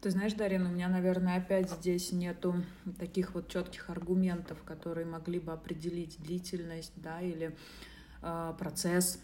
Ты знаешь, Дарин, у меня, наверное, опять здесь нету таких вот четких аргументов, которые могли бы определить длительность, да, или э, процесс,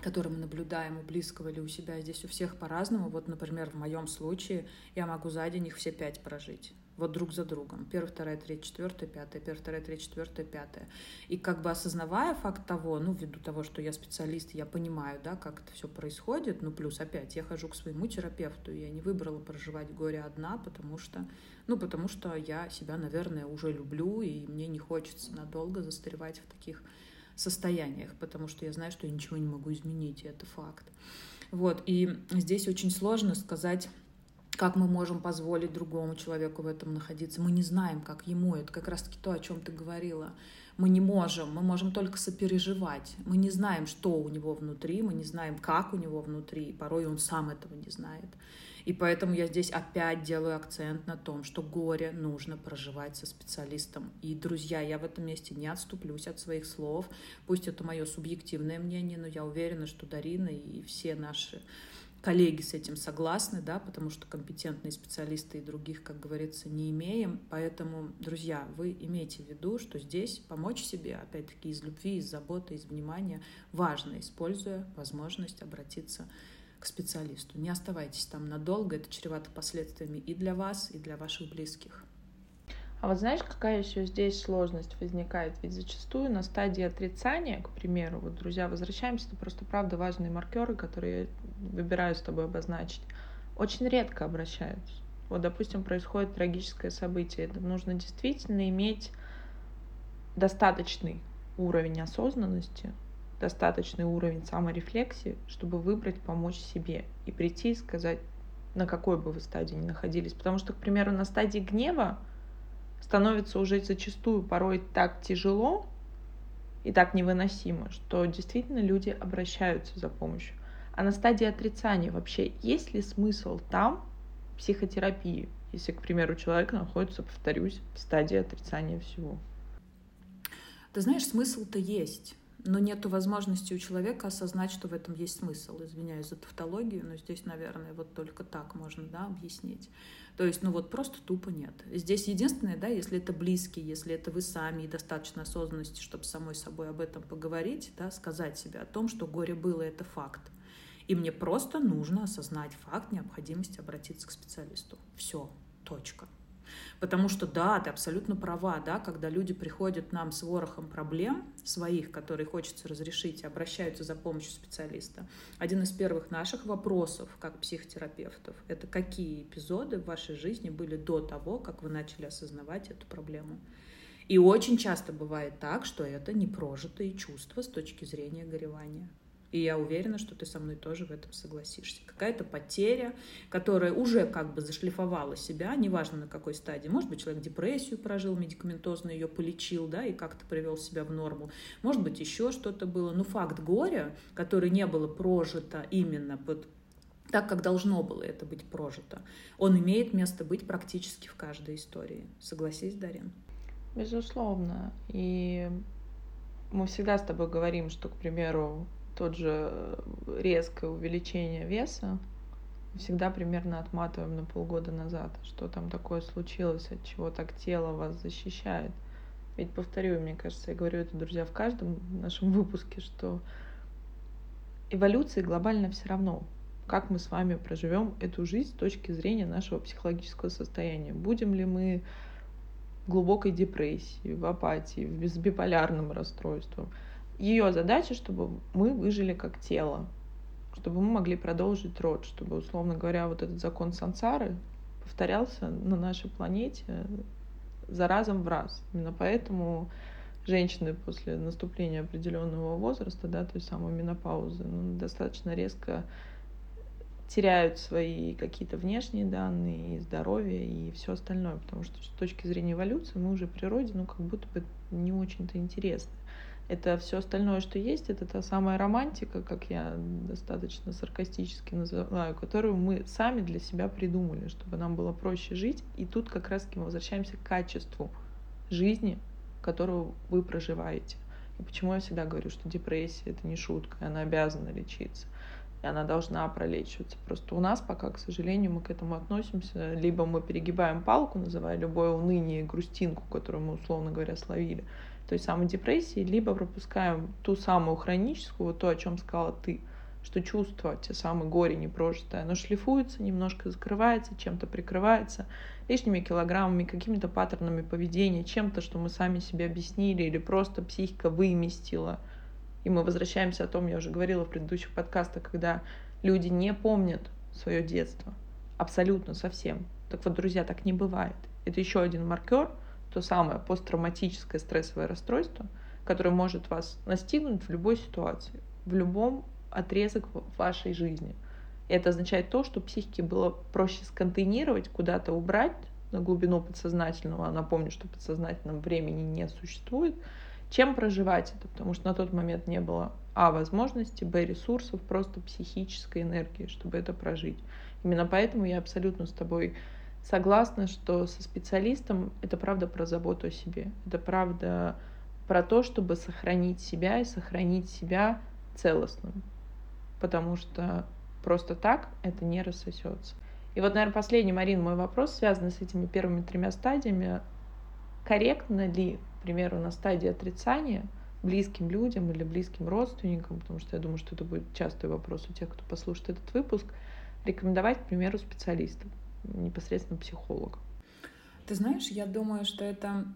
который мы наблюдаем у близкого или у себя. Здесь у всех по-разному. Вот, например, в моем случае я могу за день их все пять прожить вот друг за другом. Первая, вторая, третья, четвертая, пятая, первая, вторая, третья, четвертая, пятая. И как бы осознавая факт того, ну, ввиду того, что я специалист, я понимаю, да, как это все происходит, ну, плюс опять, я хожу к своему терапевту, я не выбрала проживать горе одна, потому что, ну, потому что я себя, наверное, уже люблю, и мне не хочется надолго застревать в таких состояниях, потому что я знаю, что я ничего не могу изменить, и это факт. Вот, и здесь очень сложно сказать как мы можем позволить другому человеку в этом находиться. Мы не знаем, как ему. Это как раз-таки то, о чем ты говорила. Мы не можем, мы можем только сопереживать. Мы не знаем, что у него внутри, мы не знаем, как у него внутри. Порой он сам этого не знает. И поэтому я здесь опять делаю акцент на том, что горе нужно проживать со специалистом. И, друзья, я в этом месте не отступлюсь от своих слов. Пусть это мое субъективное мнение, но я уверена, что Дарина и все наши коллеги с этим согласны, да, потому что компетентные специалисты и других, как говорится, не имеем. Поэтому, друзья, вы имейте в виду, что здесь помочь себе, опять-таки, из любви, из заботы, из внимания важно, используя возможность обратиться к специалисту. Не оставайтесь там надолго, это чревато последствиями и для вас, и для ваших близких. А вот знаешь, какая еще здесь сложность возникает? Ведь зачастую на стадии отрицания, к примеру, вот, друзья, возвращаемся, это просто правда важные маркеры, которые я выбираю с тобой обозначить, очень редко обращаются. Вот, допустим, происходит трагическое событие. Это нужно действительно иметь достаточный уровень осознанности, достаточный уровень саморефлексии, чтобы выбрать помочь себе и прийти и сказать, на какой бы вы стадии ни находились. Потому что, к примеру, на стадии гнева становится уже зачастую порой так тяжело и так невыносимо, что действительно люди обращаются за помощью. А на стадии отрицания вообще есть ли смысл там психотерапии, если, к примеру, человек находится, повторюсь, в стадии отрицания всего? Ты знаешь, смысл-то есть но нет возможности у человека осознать, что в этом есть смысл. Извиняюсь за тавтологию, но здесь, наверное, вот только так можно да, объяснить. То есть, ну вот просто тупо нет. Здесь единственное, да, если это близкие, если это вы сами и достаточно осознанности, чтобы самой собой об этом поговорить, да, сказать себе о том, что горе было, это факт. И мне просто нужно осознать факт необходимости обратиться к специалисту. Все, точка. Потому что, да, ты абсолютно права, да, когда люди приходят нам с ворохом проблем своих, которые хочется разрешить, обращаются за помощью специалиста. Один из первых наших вопросов, как психотерапевтов, это какие эпизоды в вашей жизни были до того, как вы начали осознавать эту проблему. И очень часто бывает так, что это непрожитые чувства с точки зрения горевания. И я уверена, что ты со мной тоже в этом согласишься. Какая-то потеря, которая уже как бы зашлифовала себя, неважно на какой стадии. Может быть, человек депрессию прожил, медикаментозно ее полечил, да, и как-то привел себя в норму. Может быть, еще что-то было. Но факт горя, который не было прожито именно под так, как должно было это быть прожито, он имеет место быть практически в каждой истории. Согласись, Дарин? Безусловно. И мы всегда с тобой говорим, что, к примеру, тот же э, резкое увеличение веса, всегда примерно отматываем на полгода назад, что там такое случилось, от чего так тело вас защищает. Ведь повторю, мне кажется, я говорю это, друзья, в каждом нашем выпуске, что эволюции глобально все равно, как мы с вами проживем эту жизнь с точки зрения нашего психологического состояния. Будем ли мы в глубокой депрессии, в апатии, с биполярным расстройством. Ее задача, чтобы мы выжили как тело, чтобы мы могли продолжить род, чтобы, условно говоря, вот этот закон сансары повторялся на нашей планете за разом в раз. Именно поэтому женщины после наступления определенного возраста, да, той самой менопаузы, ну, достаточно резко теряют свои какие-то внешние данные, и здоровье, и все остальное, потому что с точки зрения эволюции мы уже природе, ну, как будто бы не очень-то интересны. Это все остальное, что есть, это та самая романтика, как я достаточно саркастически называю, которую мы сами для себя придумали, чтобы нам было проще жить. И тут как раз-таки мы возвращаемся к качеству жизни, которую вы проживаете. И почему я всегда говорю, что депрессия это не шутка, она обязана лечиться и она должна пролечиваться. Просто у нас пока, к сожалению, мы к этому относимся. Либо мы перегибаем палку, называя любое уныние грустинку, которую мы, условно говоря, словили, той самой депрессии, либо пропускаем ту самую хроническую, вот то, о чем сказала ты, что чувство, те самые горе непрожитое, оно шлифуется, немножко закрывается, чем-то прикрывается, лишними килограммами, какими-то паттернами поведения, чем-то, что мы сами себе объяснили или просто психика выместила. И мы возвращаемся о том, я уже говорила в предыдущих подкастах, когда люди не помнят свое детство. Абсолютно совсем. Так вот, друзья, так не бывает. Это еще один маркер – то самое посттравматическое стрессовое расстройство, которое может вас настигнуть в любой ситуации, в любом отрезок вашей жизни. И это означает то, что психике было проще сконтейнировать, куда-то убрать на глубину подсознательного, а напомню, что подсознательном времени не существует, чем проживать это, потому что на тот момент не было а возможности, б ресурсов, просто психической энергии, чтобы это прожить. Именно поэтому я абсолютно с тобой согласна, что со специалистом это правда про заботу о себе. Это правда про то, чтобы сохранить себя и сохранить себя целостным. Потому что просто так это не рассосется. И вот, наверное, последний, Марин, мой вопрос, связанный с этими первыми тремя стадиями. Корректно ли, к примеру, на стадии отрицания близким людям или близким родственникам, потому что я думаю, что это будет частый вопрос у тех, кто послушает этот выпуск, рекомендовать, к примеру, специалистов? Непосредственно психолог. Ты знаешь, я думаю, что это,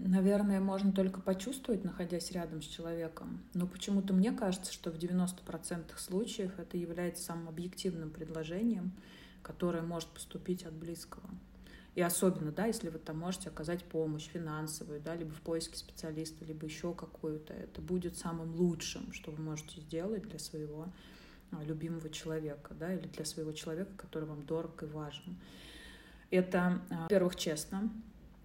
наверное, можно только почувствовать, находясь рядом с человеком. Но почему-то мне кажется, что в 90% случаев это является самым объективным предложением, которое может поступить от близкого. И особенно, да, если вы там можете оказать помощь финансовую, да, либо в поиске специалиста, либо еще какую-то, это будет самым лучшим, что вы можете сделать для своего любимого человека, да, или для своего человека, который вам дорог и важен. Это, а, во-первых, честно,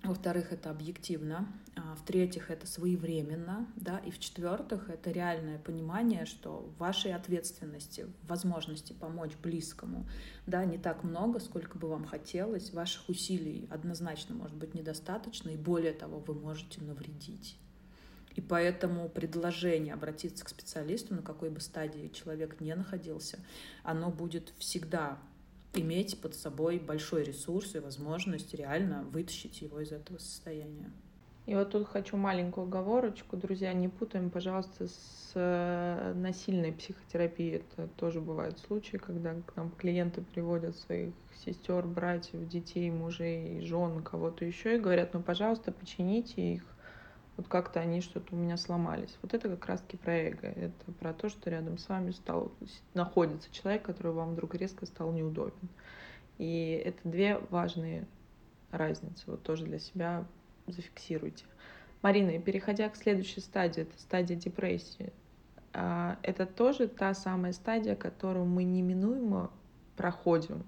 во-вторых, это объективно, а, в-третьих, это своевременно, да, и в-четвертых, это реальное понимание, что вашей ответственности, возможности помочь близкому, да, не так много, сколько бы вам хотелось, ваших усилий однозначно может быть недостаточно, и более того, вы можете навредить. И поэтому предложение обратиться к специалисту, на какой бы стадии человек не находился, оно будет всегда иметь под собой большой ресурс и возможность реально вытащить его из этого состояния. И вот тут хочу маленькую оговорочку. Друзья, не путаем, пожалуйста, с э, насильной психотерапией. Это тоже бывают случаи, когда к нам клиенты приводят своих сестер, братьев, детей, мужей, жен, кого-то еще и говорят, ну, пожалуйста, почините их, вот как-то они что-то у меня сломались. Вот это как раз-таки про эго. Это про то, что рядом с вами стал, находится человек, который вам вдруг резко стал неудобен. И это две важные разницы. Вот тоже для себя зафиксируйте. Марина, и переходя к следующей стадии, это стадия депрессии. А, это тоже та самая стадия, которую мы неминуемо проходим,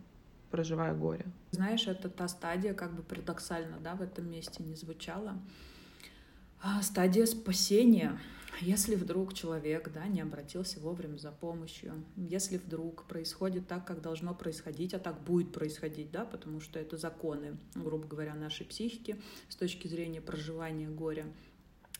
проживая горе. Знаешь, это та стадия, как бы парадоксально, да, в этом месте не звучала, а, стадия спасения. Если вдруг человек да, не обратился вовремя за помощью, если вдруг происходит так, как должно происходить, а так будет происходить, да, потому что это законы, грубо говоря, нашей психики с точки зрения проживания горя,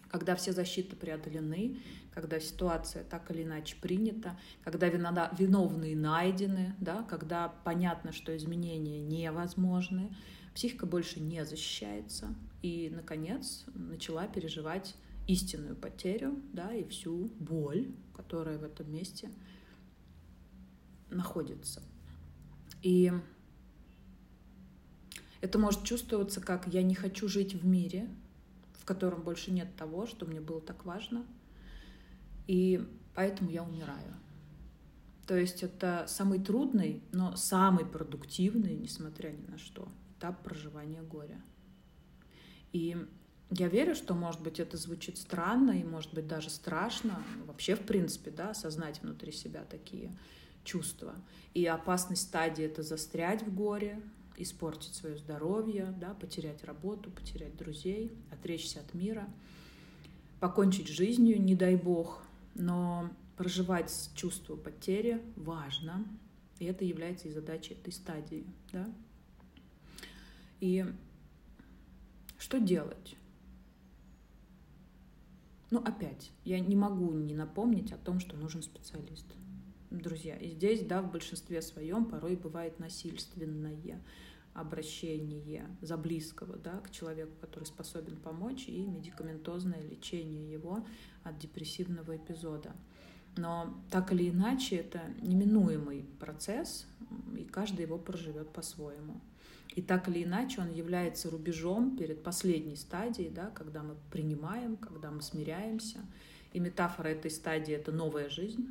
когда все защиты преодолены, когда ситуация так или иначе принята, когда виновные найдены, да, когда понятно, что изменения невозможны, психика больше не защищается и, наконец, начала переживать истинную потерю да, и всю боль, которая в этом месте находится. И это может чувствоваться как «я не хочу жить в мире, в котором больше нет того, что мне было так важно, и поэтому я умираю. То есть это самый трудный, но самый продуктивный, несмотря ни на что, этап проживания горя. И я верю, что, может быть, это звучит странно и, может быть, даже страшно. Вообще, в принципе, да, осознать внутри себя такие чувства. И опасность стадии — это застрять в горе, испортить свое здоровье, да, потерять работу, потерять друзей, отречься от мира, покончить жизнью, не дай бог. Но проживать чувство потери важно, и это является и задачей этой стадии. Да? И что делать? Ну, опять, я не могу не напомнить о том, что нужен специалист. Друзья, и здесь, да, в большинстве своем порой бывает насильственное обращение за близкого да, к человеку, который способен помочь, и медикаментозное лечение его от депрессивного эпизода. Но так или иначе это неминуемый процесс, и каждый его проживет по-своему. И так или иначе он является рубежом перед последней стадией, да, когда мы принимаем, когда мы смиряемся. И метафора этой стадии — это новая жизнь,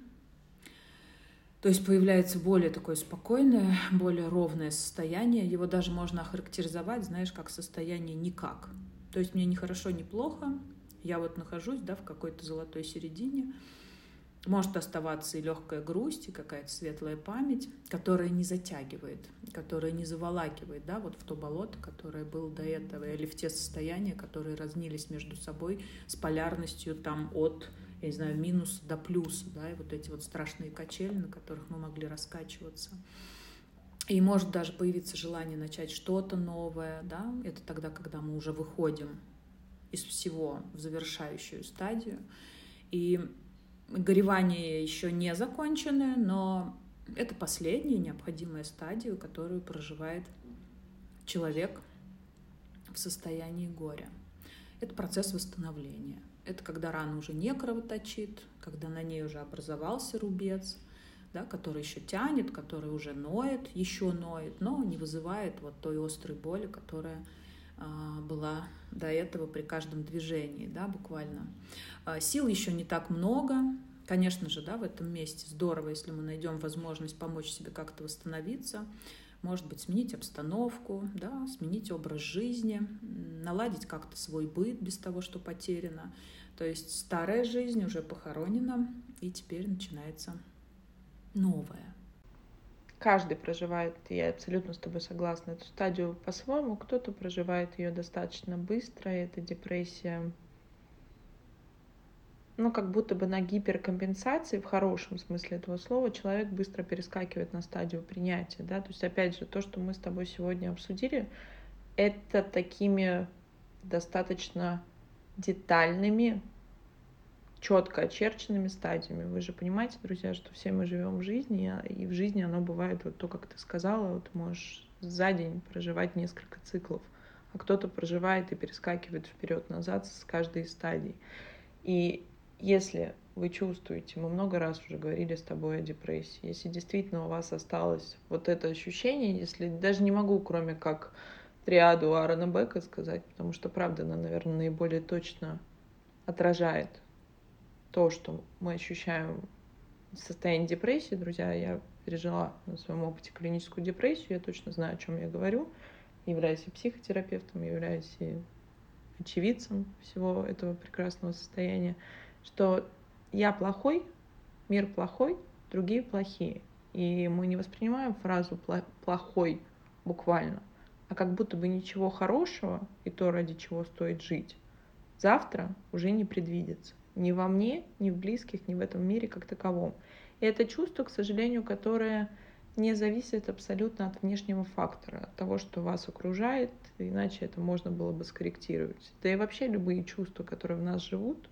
то есть появляется более такое спокойное, более ровное состояние. Его даже можно охарактеризовать, знаешь, как состояние никак. То есть мне не хорошо, не плохо. Я вот нахожусь да, в какой-то золотой середине. Может оставаться и легкая грусть, и какая-то светлая память, которая не затягивает, которая не заволакивает, да, вот в то болото, которое было до этого, или в те состояния, которые разнились между собой с полярностью там от я не знаю, минус до плюса, да, и вот эти вот страшные качели, на которых мы могли раскачиваться. И может даже появиться желание начать что-то новое, да, это тогда, когда мы уже выходим из всего в завершающую стадию. И горевание еще не закончены, но это последняя необходимая стадия, которую проживает человек в состоянии горя. Это процесс восстановления. Это когда рана уже не кровоточит, когда на ней уже образовался рубец, да, который еще тянет, который уже ноет, еще ноет, но не вызывает вот той острой боли, которая была до этого при каждом движении, да, буквально. А, сил еще не так много, конечно же, да, в этом месте здорово, если мы найдем возможность помочь себе как-то восстановиться, может быть, сменить обстановку, да, сменить образ жизни, наладить как-то свой быт без того, что потеряно. То есть старая жизнь уже похоронена, и теперь начинается новая. Каждый проживает, я абсолютно с тобой согласна, эту стадию по-своему. Кто-то проживает ее достаточно быстро, это депрессия ну, как будто бы на гиперкомпенсации, в хорошем смысле этого слова, человек быстро перескакивает на стадию принятия, да, то есть, опять же, то, что мы с тобой сегодня обсудили, это такими достаточно детальными, четко очерченными стадиями. Вы же понимаете, друзья, что все мы живем в жизни, и в жизни оно бывает вот то, как ты сказала, вот можешь за день проживать несколько циклов, а кто-то проживает и перескакивает вперед-назад с каждой из. И если вы чувствуете, мы много раз уже говорили с тобой о депрессии, если действительно у вас осталось вот это ощущение, если даже не могу, кроме как триаду Аарона Бека сказать, потому что, правда, она, наверное, наиболее точно отражает то, что мы ощущаем в состоянии депрессии. Друзья, я пережила на своем опыте клиническую депрессию, я точно знаю, о чем я говорю, являюсь и психотерапевтом, являюсь и очевидцем всего этого прекрасного состояния что я плохой, мир плохой, другие плохие. И мы не воспринимаем фразу плохой буквально, а как будто бы ничего хорошего и то, ради чего стоит жить, завтра уже не предвидится. Ни во мне, ни в близких, ни в этом мире как таковом. И это чувство, к сожалению, которое не зависит абсолютно от внешнего фактора, от того, что вас окружает, иначе это можно было бы скорректировать. Да и вообще любые чувства, которые в нас живут,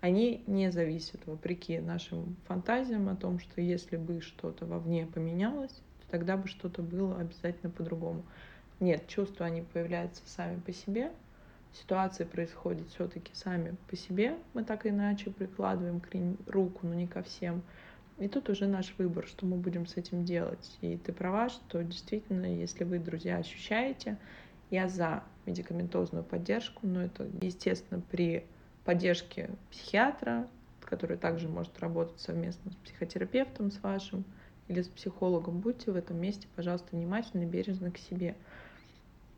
они не зависят, вопреки нашим фантазиям о том, что если бы что-то вовне поменялось, то тогда бы что-то было обязательно по-другому. Нет, чувства, они появляются сами по себе, ситуации происходят все-таки сами по себе, мы так иначе прикладываем руку, но не ко всем. И тут уже наш выбор, что мы будем с этим делать. И ты права, что действительно, если вы, друзья, ощущаете, я за медикаментозную поддержку, но это, естественно, при поддержке психиатра, который также может работать совместно с психотерапевтом, с вашим или с психологом. Будьте в этом месте, пожалуйста, внимательны, бережны к себе.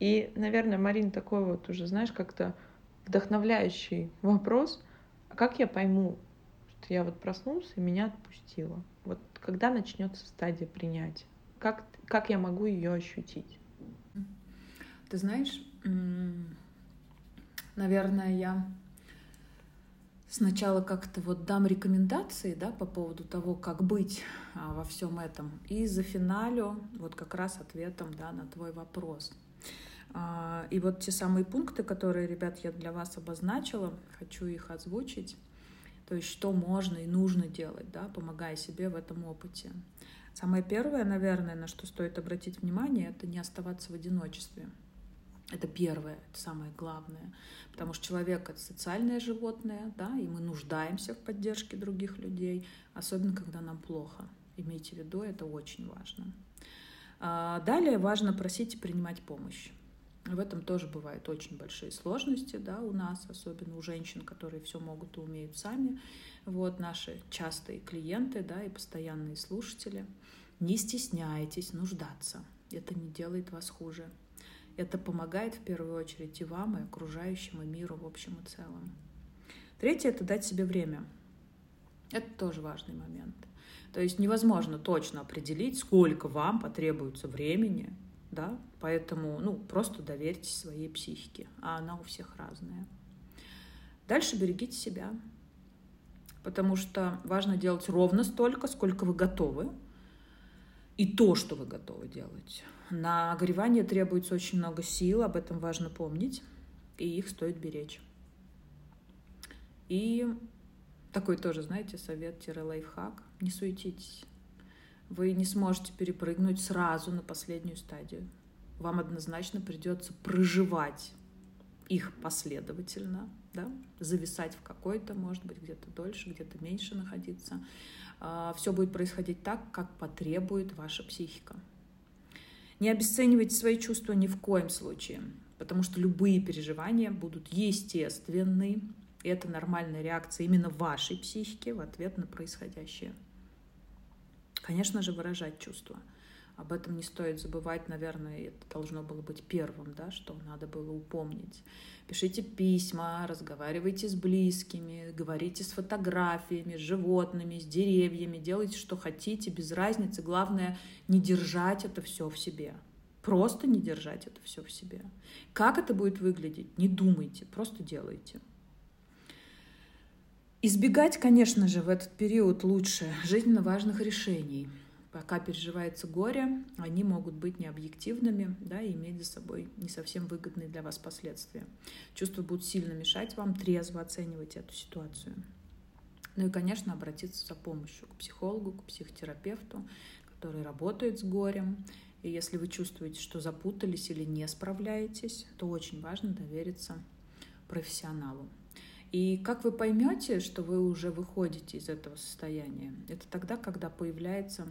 И, наверное, Марин, такой вот уже, знаешь, как-то вдохновляющий вопрос. А как я пойму, что я вот проснулся и меня отпустила. Вот когда начнется стадия принятия? Как, как я могу ее ощутить? Ты знаешь, наверное, я сначала как-то вот дам рекомендации, да, по поводу того, как быть а, во всем этом, и за финалю вот как раз ответом, да, на твой вопрос. А, и вот те самые пункты, которые, ребят, я для вас обозначила, хочу их озвучить. То есть что можно и нужно делать, да, помогая себе в этом опыте. Самое первое, наверное, на что стоит обратить внимание, это не оставаться в одиночестве. Это первое, это самое главное. Потому что человек — это социальное животное, да, и мы нуждаемся в поддержке других людей, особенно когда нам плохо. Имейте в виду, это очень важно. А, далее важно просить и принимать помощь. В этом тоже бывают очень большие сложности да, у нас, особенно у женщин, которые все могут и умеют сами. Вот наши частые клиенты да, и постоянные слушатели. Не стесняйтесь нуждаться. Это не делает вас хуже. Это помогает в первую очередь и вам, и окружающему миру в общем и целом. Третье — это дать себе время. Это тоже важный момент. То есть невозможно точно определить, сколько вам потребуется времени да, поэтому, ну, просто доверьтесь своей психике, а она у всех разная. Дальше берегите себя, потому что важно делать ровно столько, сколько вы готовы, и то, что вы готовы делать. На горевание требуется очень много сил, об этом важно помнить, и их стоит беречь. И такой тоже, знаете, совет-лайфхак. Не суетитесь вы не сможете перепрыгнуть сразу на последнюю стадию. Вам однозначно придется проживать их последовательно, да, зависать в какой-то, может быть, где-то дольше, где-то меньше находиться. А, Все будет происходить так, как потребует ваша психика. Не обесценивайте свои чувства ни в коем случае, потому что любые переживания будут естественны, и это нормальная реакция именно вашей психики в ответ на происходящее. Конечно же, выражать чувства. Об этом не стоит забывать, наверное, это должно было быть первым, да, что надо было упомнить. Пишите письма, разговаривайте с близкими, говорите с фотографиями, с животными, с деревьями, делайте, что хотите, без разницы. Главное, не держать это все в себе. Просто не держать это все в себе. Как это будет выглядеть, не думайте, просто делайте. Избегать, конечно же, в этот период лучше жизненно важных решений. Пока переживается горе, они могут быть необъективными да, и иметь за собой не совсем выгодные для вас последствия. Чувства будут сильно мешать вам трезво оценивать эту ситуацию. Ну и, конечно, обратиться за помощью к психологу, к психотерапевту, который работает с горем. И если вы чувствуете, что запутались или не справляетесь, то очень важно довериться профессионалу. И как вы поймете, что вы уже выходите из этого состояния? Это тогда, когда появляется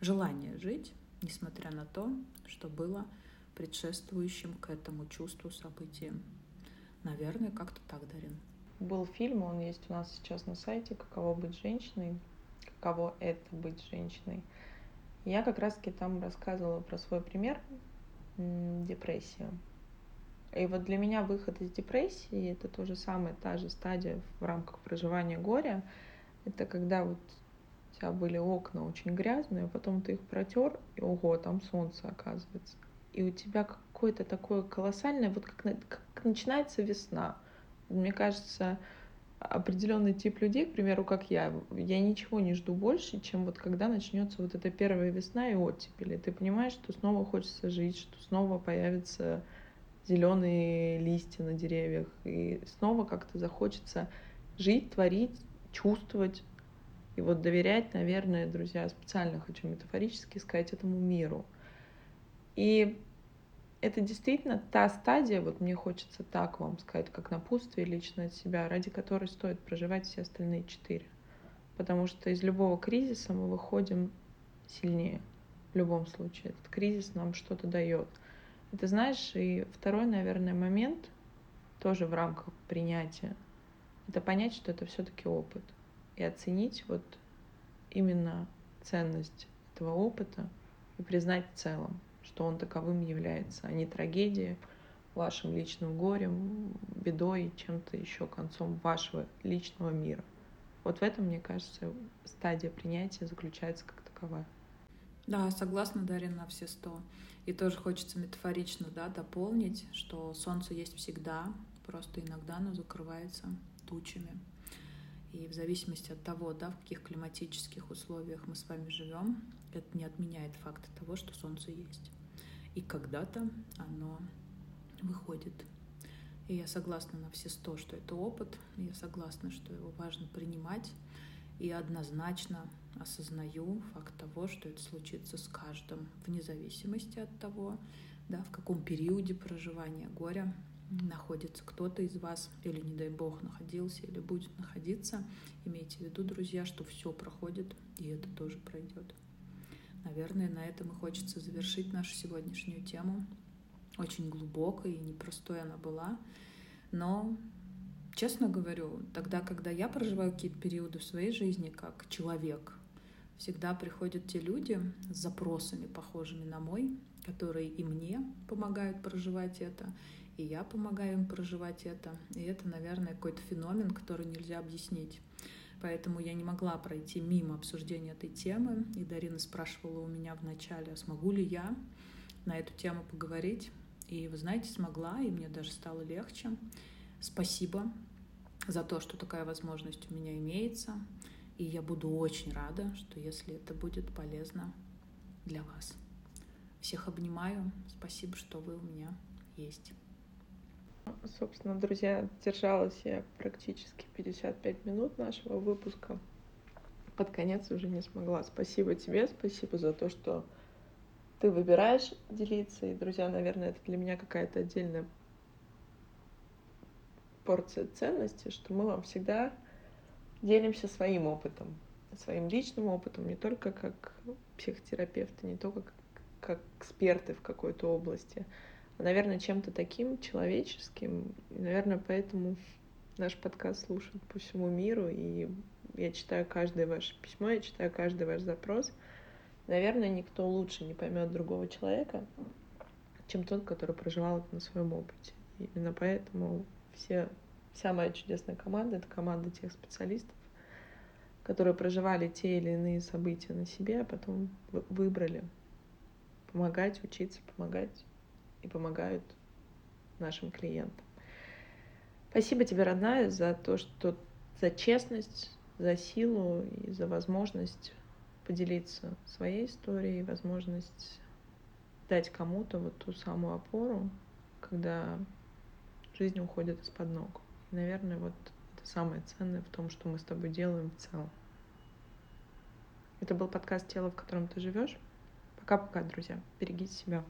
желание жить, несмотря на то, что было предшествующим к этому чувству событием. Наверное, как-то так, Дарин. Был фильм, он есть у нас сейчас на сайте «Каково быть женщиной», «Каково это быть женщиной». Я как раз-таки там рассказывала про свой пример депрессию. И вот для меня выход из депрессии это то же самое, та же стадия в рамках проживания горя. Это когда вот у тебя были окна очень грязные, а потом ты их протер, и ого, там солнце оказывается. И у тебя какое-то такое колоссальное, вот как, как начинается весна. Мне кажется, определенный тип людей, к примеру, как я, я ничего не жду больше, чем вот когда начнется вот эта первая весна и оттепель. И ты понимаешь, что снова хочется жить, что снова появятся зеленые листья на деревьях, и снова как-то захочется жить, творить, чувствовать. И вот доверять, наверное, друзья, специально хочу метафорически сказать этому миру. И это действительно та стадия, вот мне хочется так вам сказать, как напутствие лично от себя, ради которой стоит проживать все остальные четыре. Потому что из любого кризиса мы выходим сильнее. В любом случае, этот кризис нам что-то дает. Это знаешь, и второй, наверное, момент, тоже в рамках принятия, это понять, что это все-таки опыт. И оценить вот именно ценность этого опыта и признать в целом что он таковым является, а не трагедией, вашим личным горем, бедой, чем-то еще концом вашего личного мира. Вот в этом, мне кажется, стадия принятия заключается как таковая. Да, согласна, Дарья, на все сто. И тоже хочется метафорично да, дополнить, что солнце есть всегда, просто иногда оно закрывается тучами. И в зависимости от того, да, в каких климатических условиях мы с вами живем, это не отменяет факта того, что солнце есть. И когда-то оно выходит. И я согласна на все сто, что это опыт. Я согласна, что его важно принимать. И однозначно осознаю факт того, что это случится с каждым, вне зависимости от того, да, в каком периоде проживания горя находится кто-то из вас, или, не дай бог, находился или будет находиться. Имейте в виду, друзья, что все проходит, и это тоже пройдет. Наверное, на этом и хочется завершить нашу сегодняшнюю тему. Очень глубокой и непростой она была. Но, честно говорю, тогда, когда я проживаю какие-то периоды в своей жизни как человек, всегда приходят те люди с запросами, похожими на мой, которые и мне помогают проживать это, и я помогаю им проживать это. И это, наверное, какой-то феномен, который нельзя объяснить. Поэтому я не могла пройти мимо обсуждения этой темы. И Дарина спрашивала у меня вначале, а смогу ли я на эту тему поговорить. И вы знаете, смогла, и мне даже стало легче. Спасибо за то, что такая возможность у меня имеется. И я буду очень рада, что если это будет полезно для вас. Всех обнимаю. Спасибо, что вы у меня есть. Собственно, друзья, держалась я практически 55 минут нашего выпуска. Под конец уже не смогла. Спасибо тебе, спасибо за то, что ты выбираешь делиться. И, друзья, наверное, это для меня какая-то отдельная порция ценности, что мы вам всегда делимся своим опытом, своим личным опытом, не только как психотерапевты, не только как, как эксперты в какой-то области, наверное, чем-то таким человеческим. И, наверное, поэтому наш подкаст слушают по всему миру, и я читаю каждое ваше письмо, я читаю каждый ваш запрос. Наверное, никто лучше не поймет другого человека, чем тот, который проживал это на своем опыте. И именно поэтому все, вся моя чудесная команда — это команда тех специалистов, которые проживали те или иные события на себе, а потом выбрали помогать, учиться, помогать и помогают нашим клиентам. Спасибо тебе, родная, за то, что за честность, за силу и за возможность поделиться своей историей, возможность дать кому-то вот ту самую опору, когда жизнь уходит из-под ног. Наверное, вот это самое ценное в том, что мы с тобой делаем в целом. Это был подкаст «Тело, в котором ты живешь». Пока-пока, друзья. Берегите себя.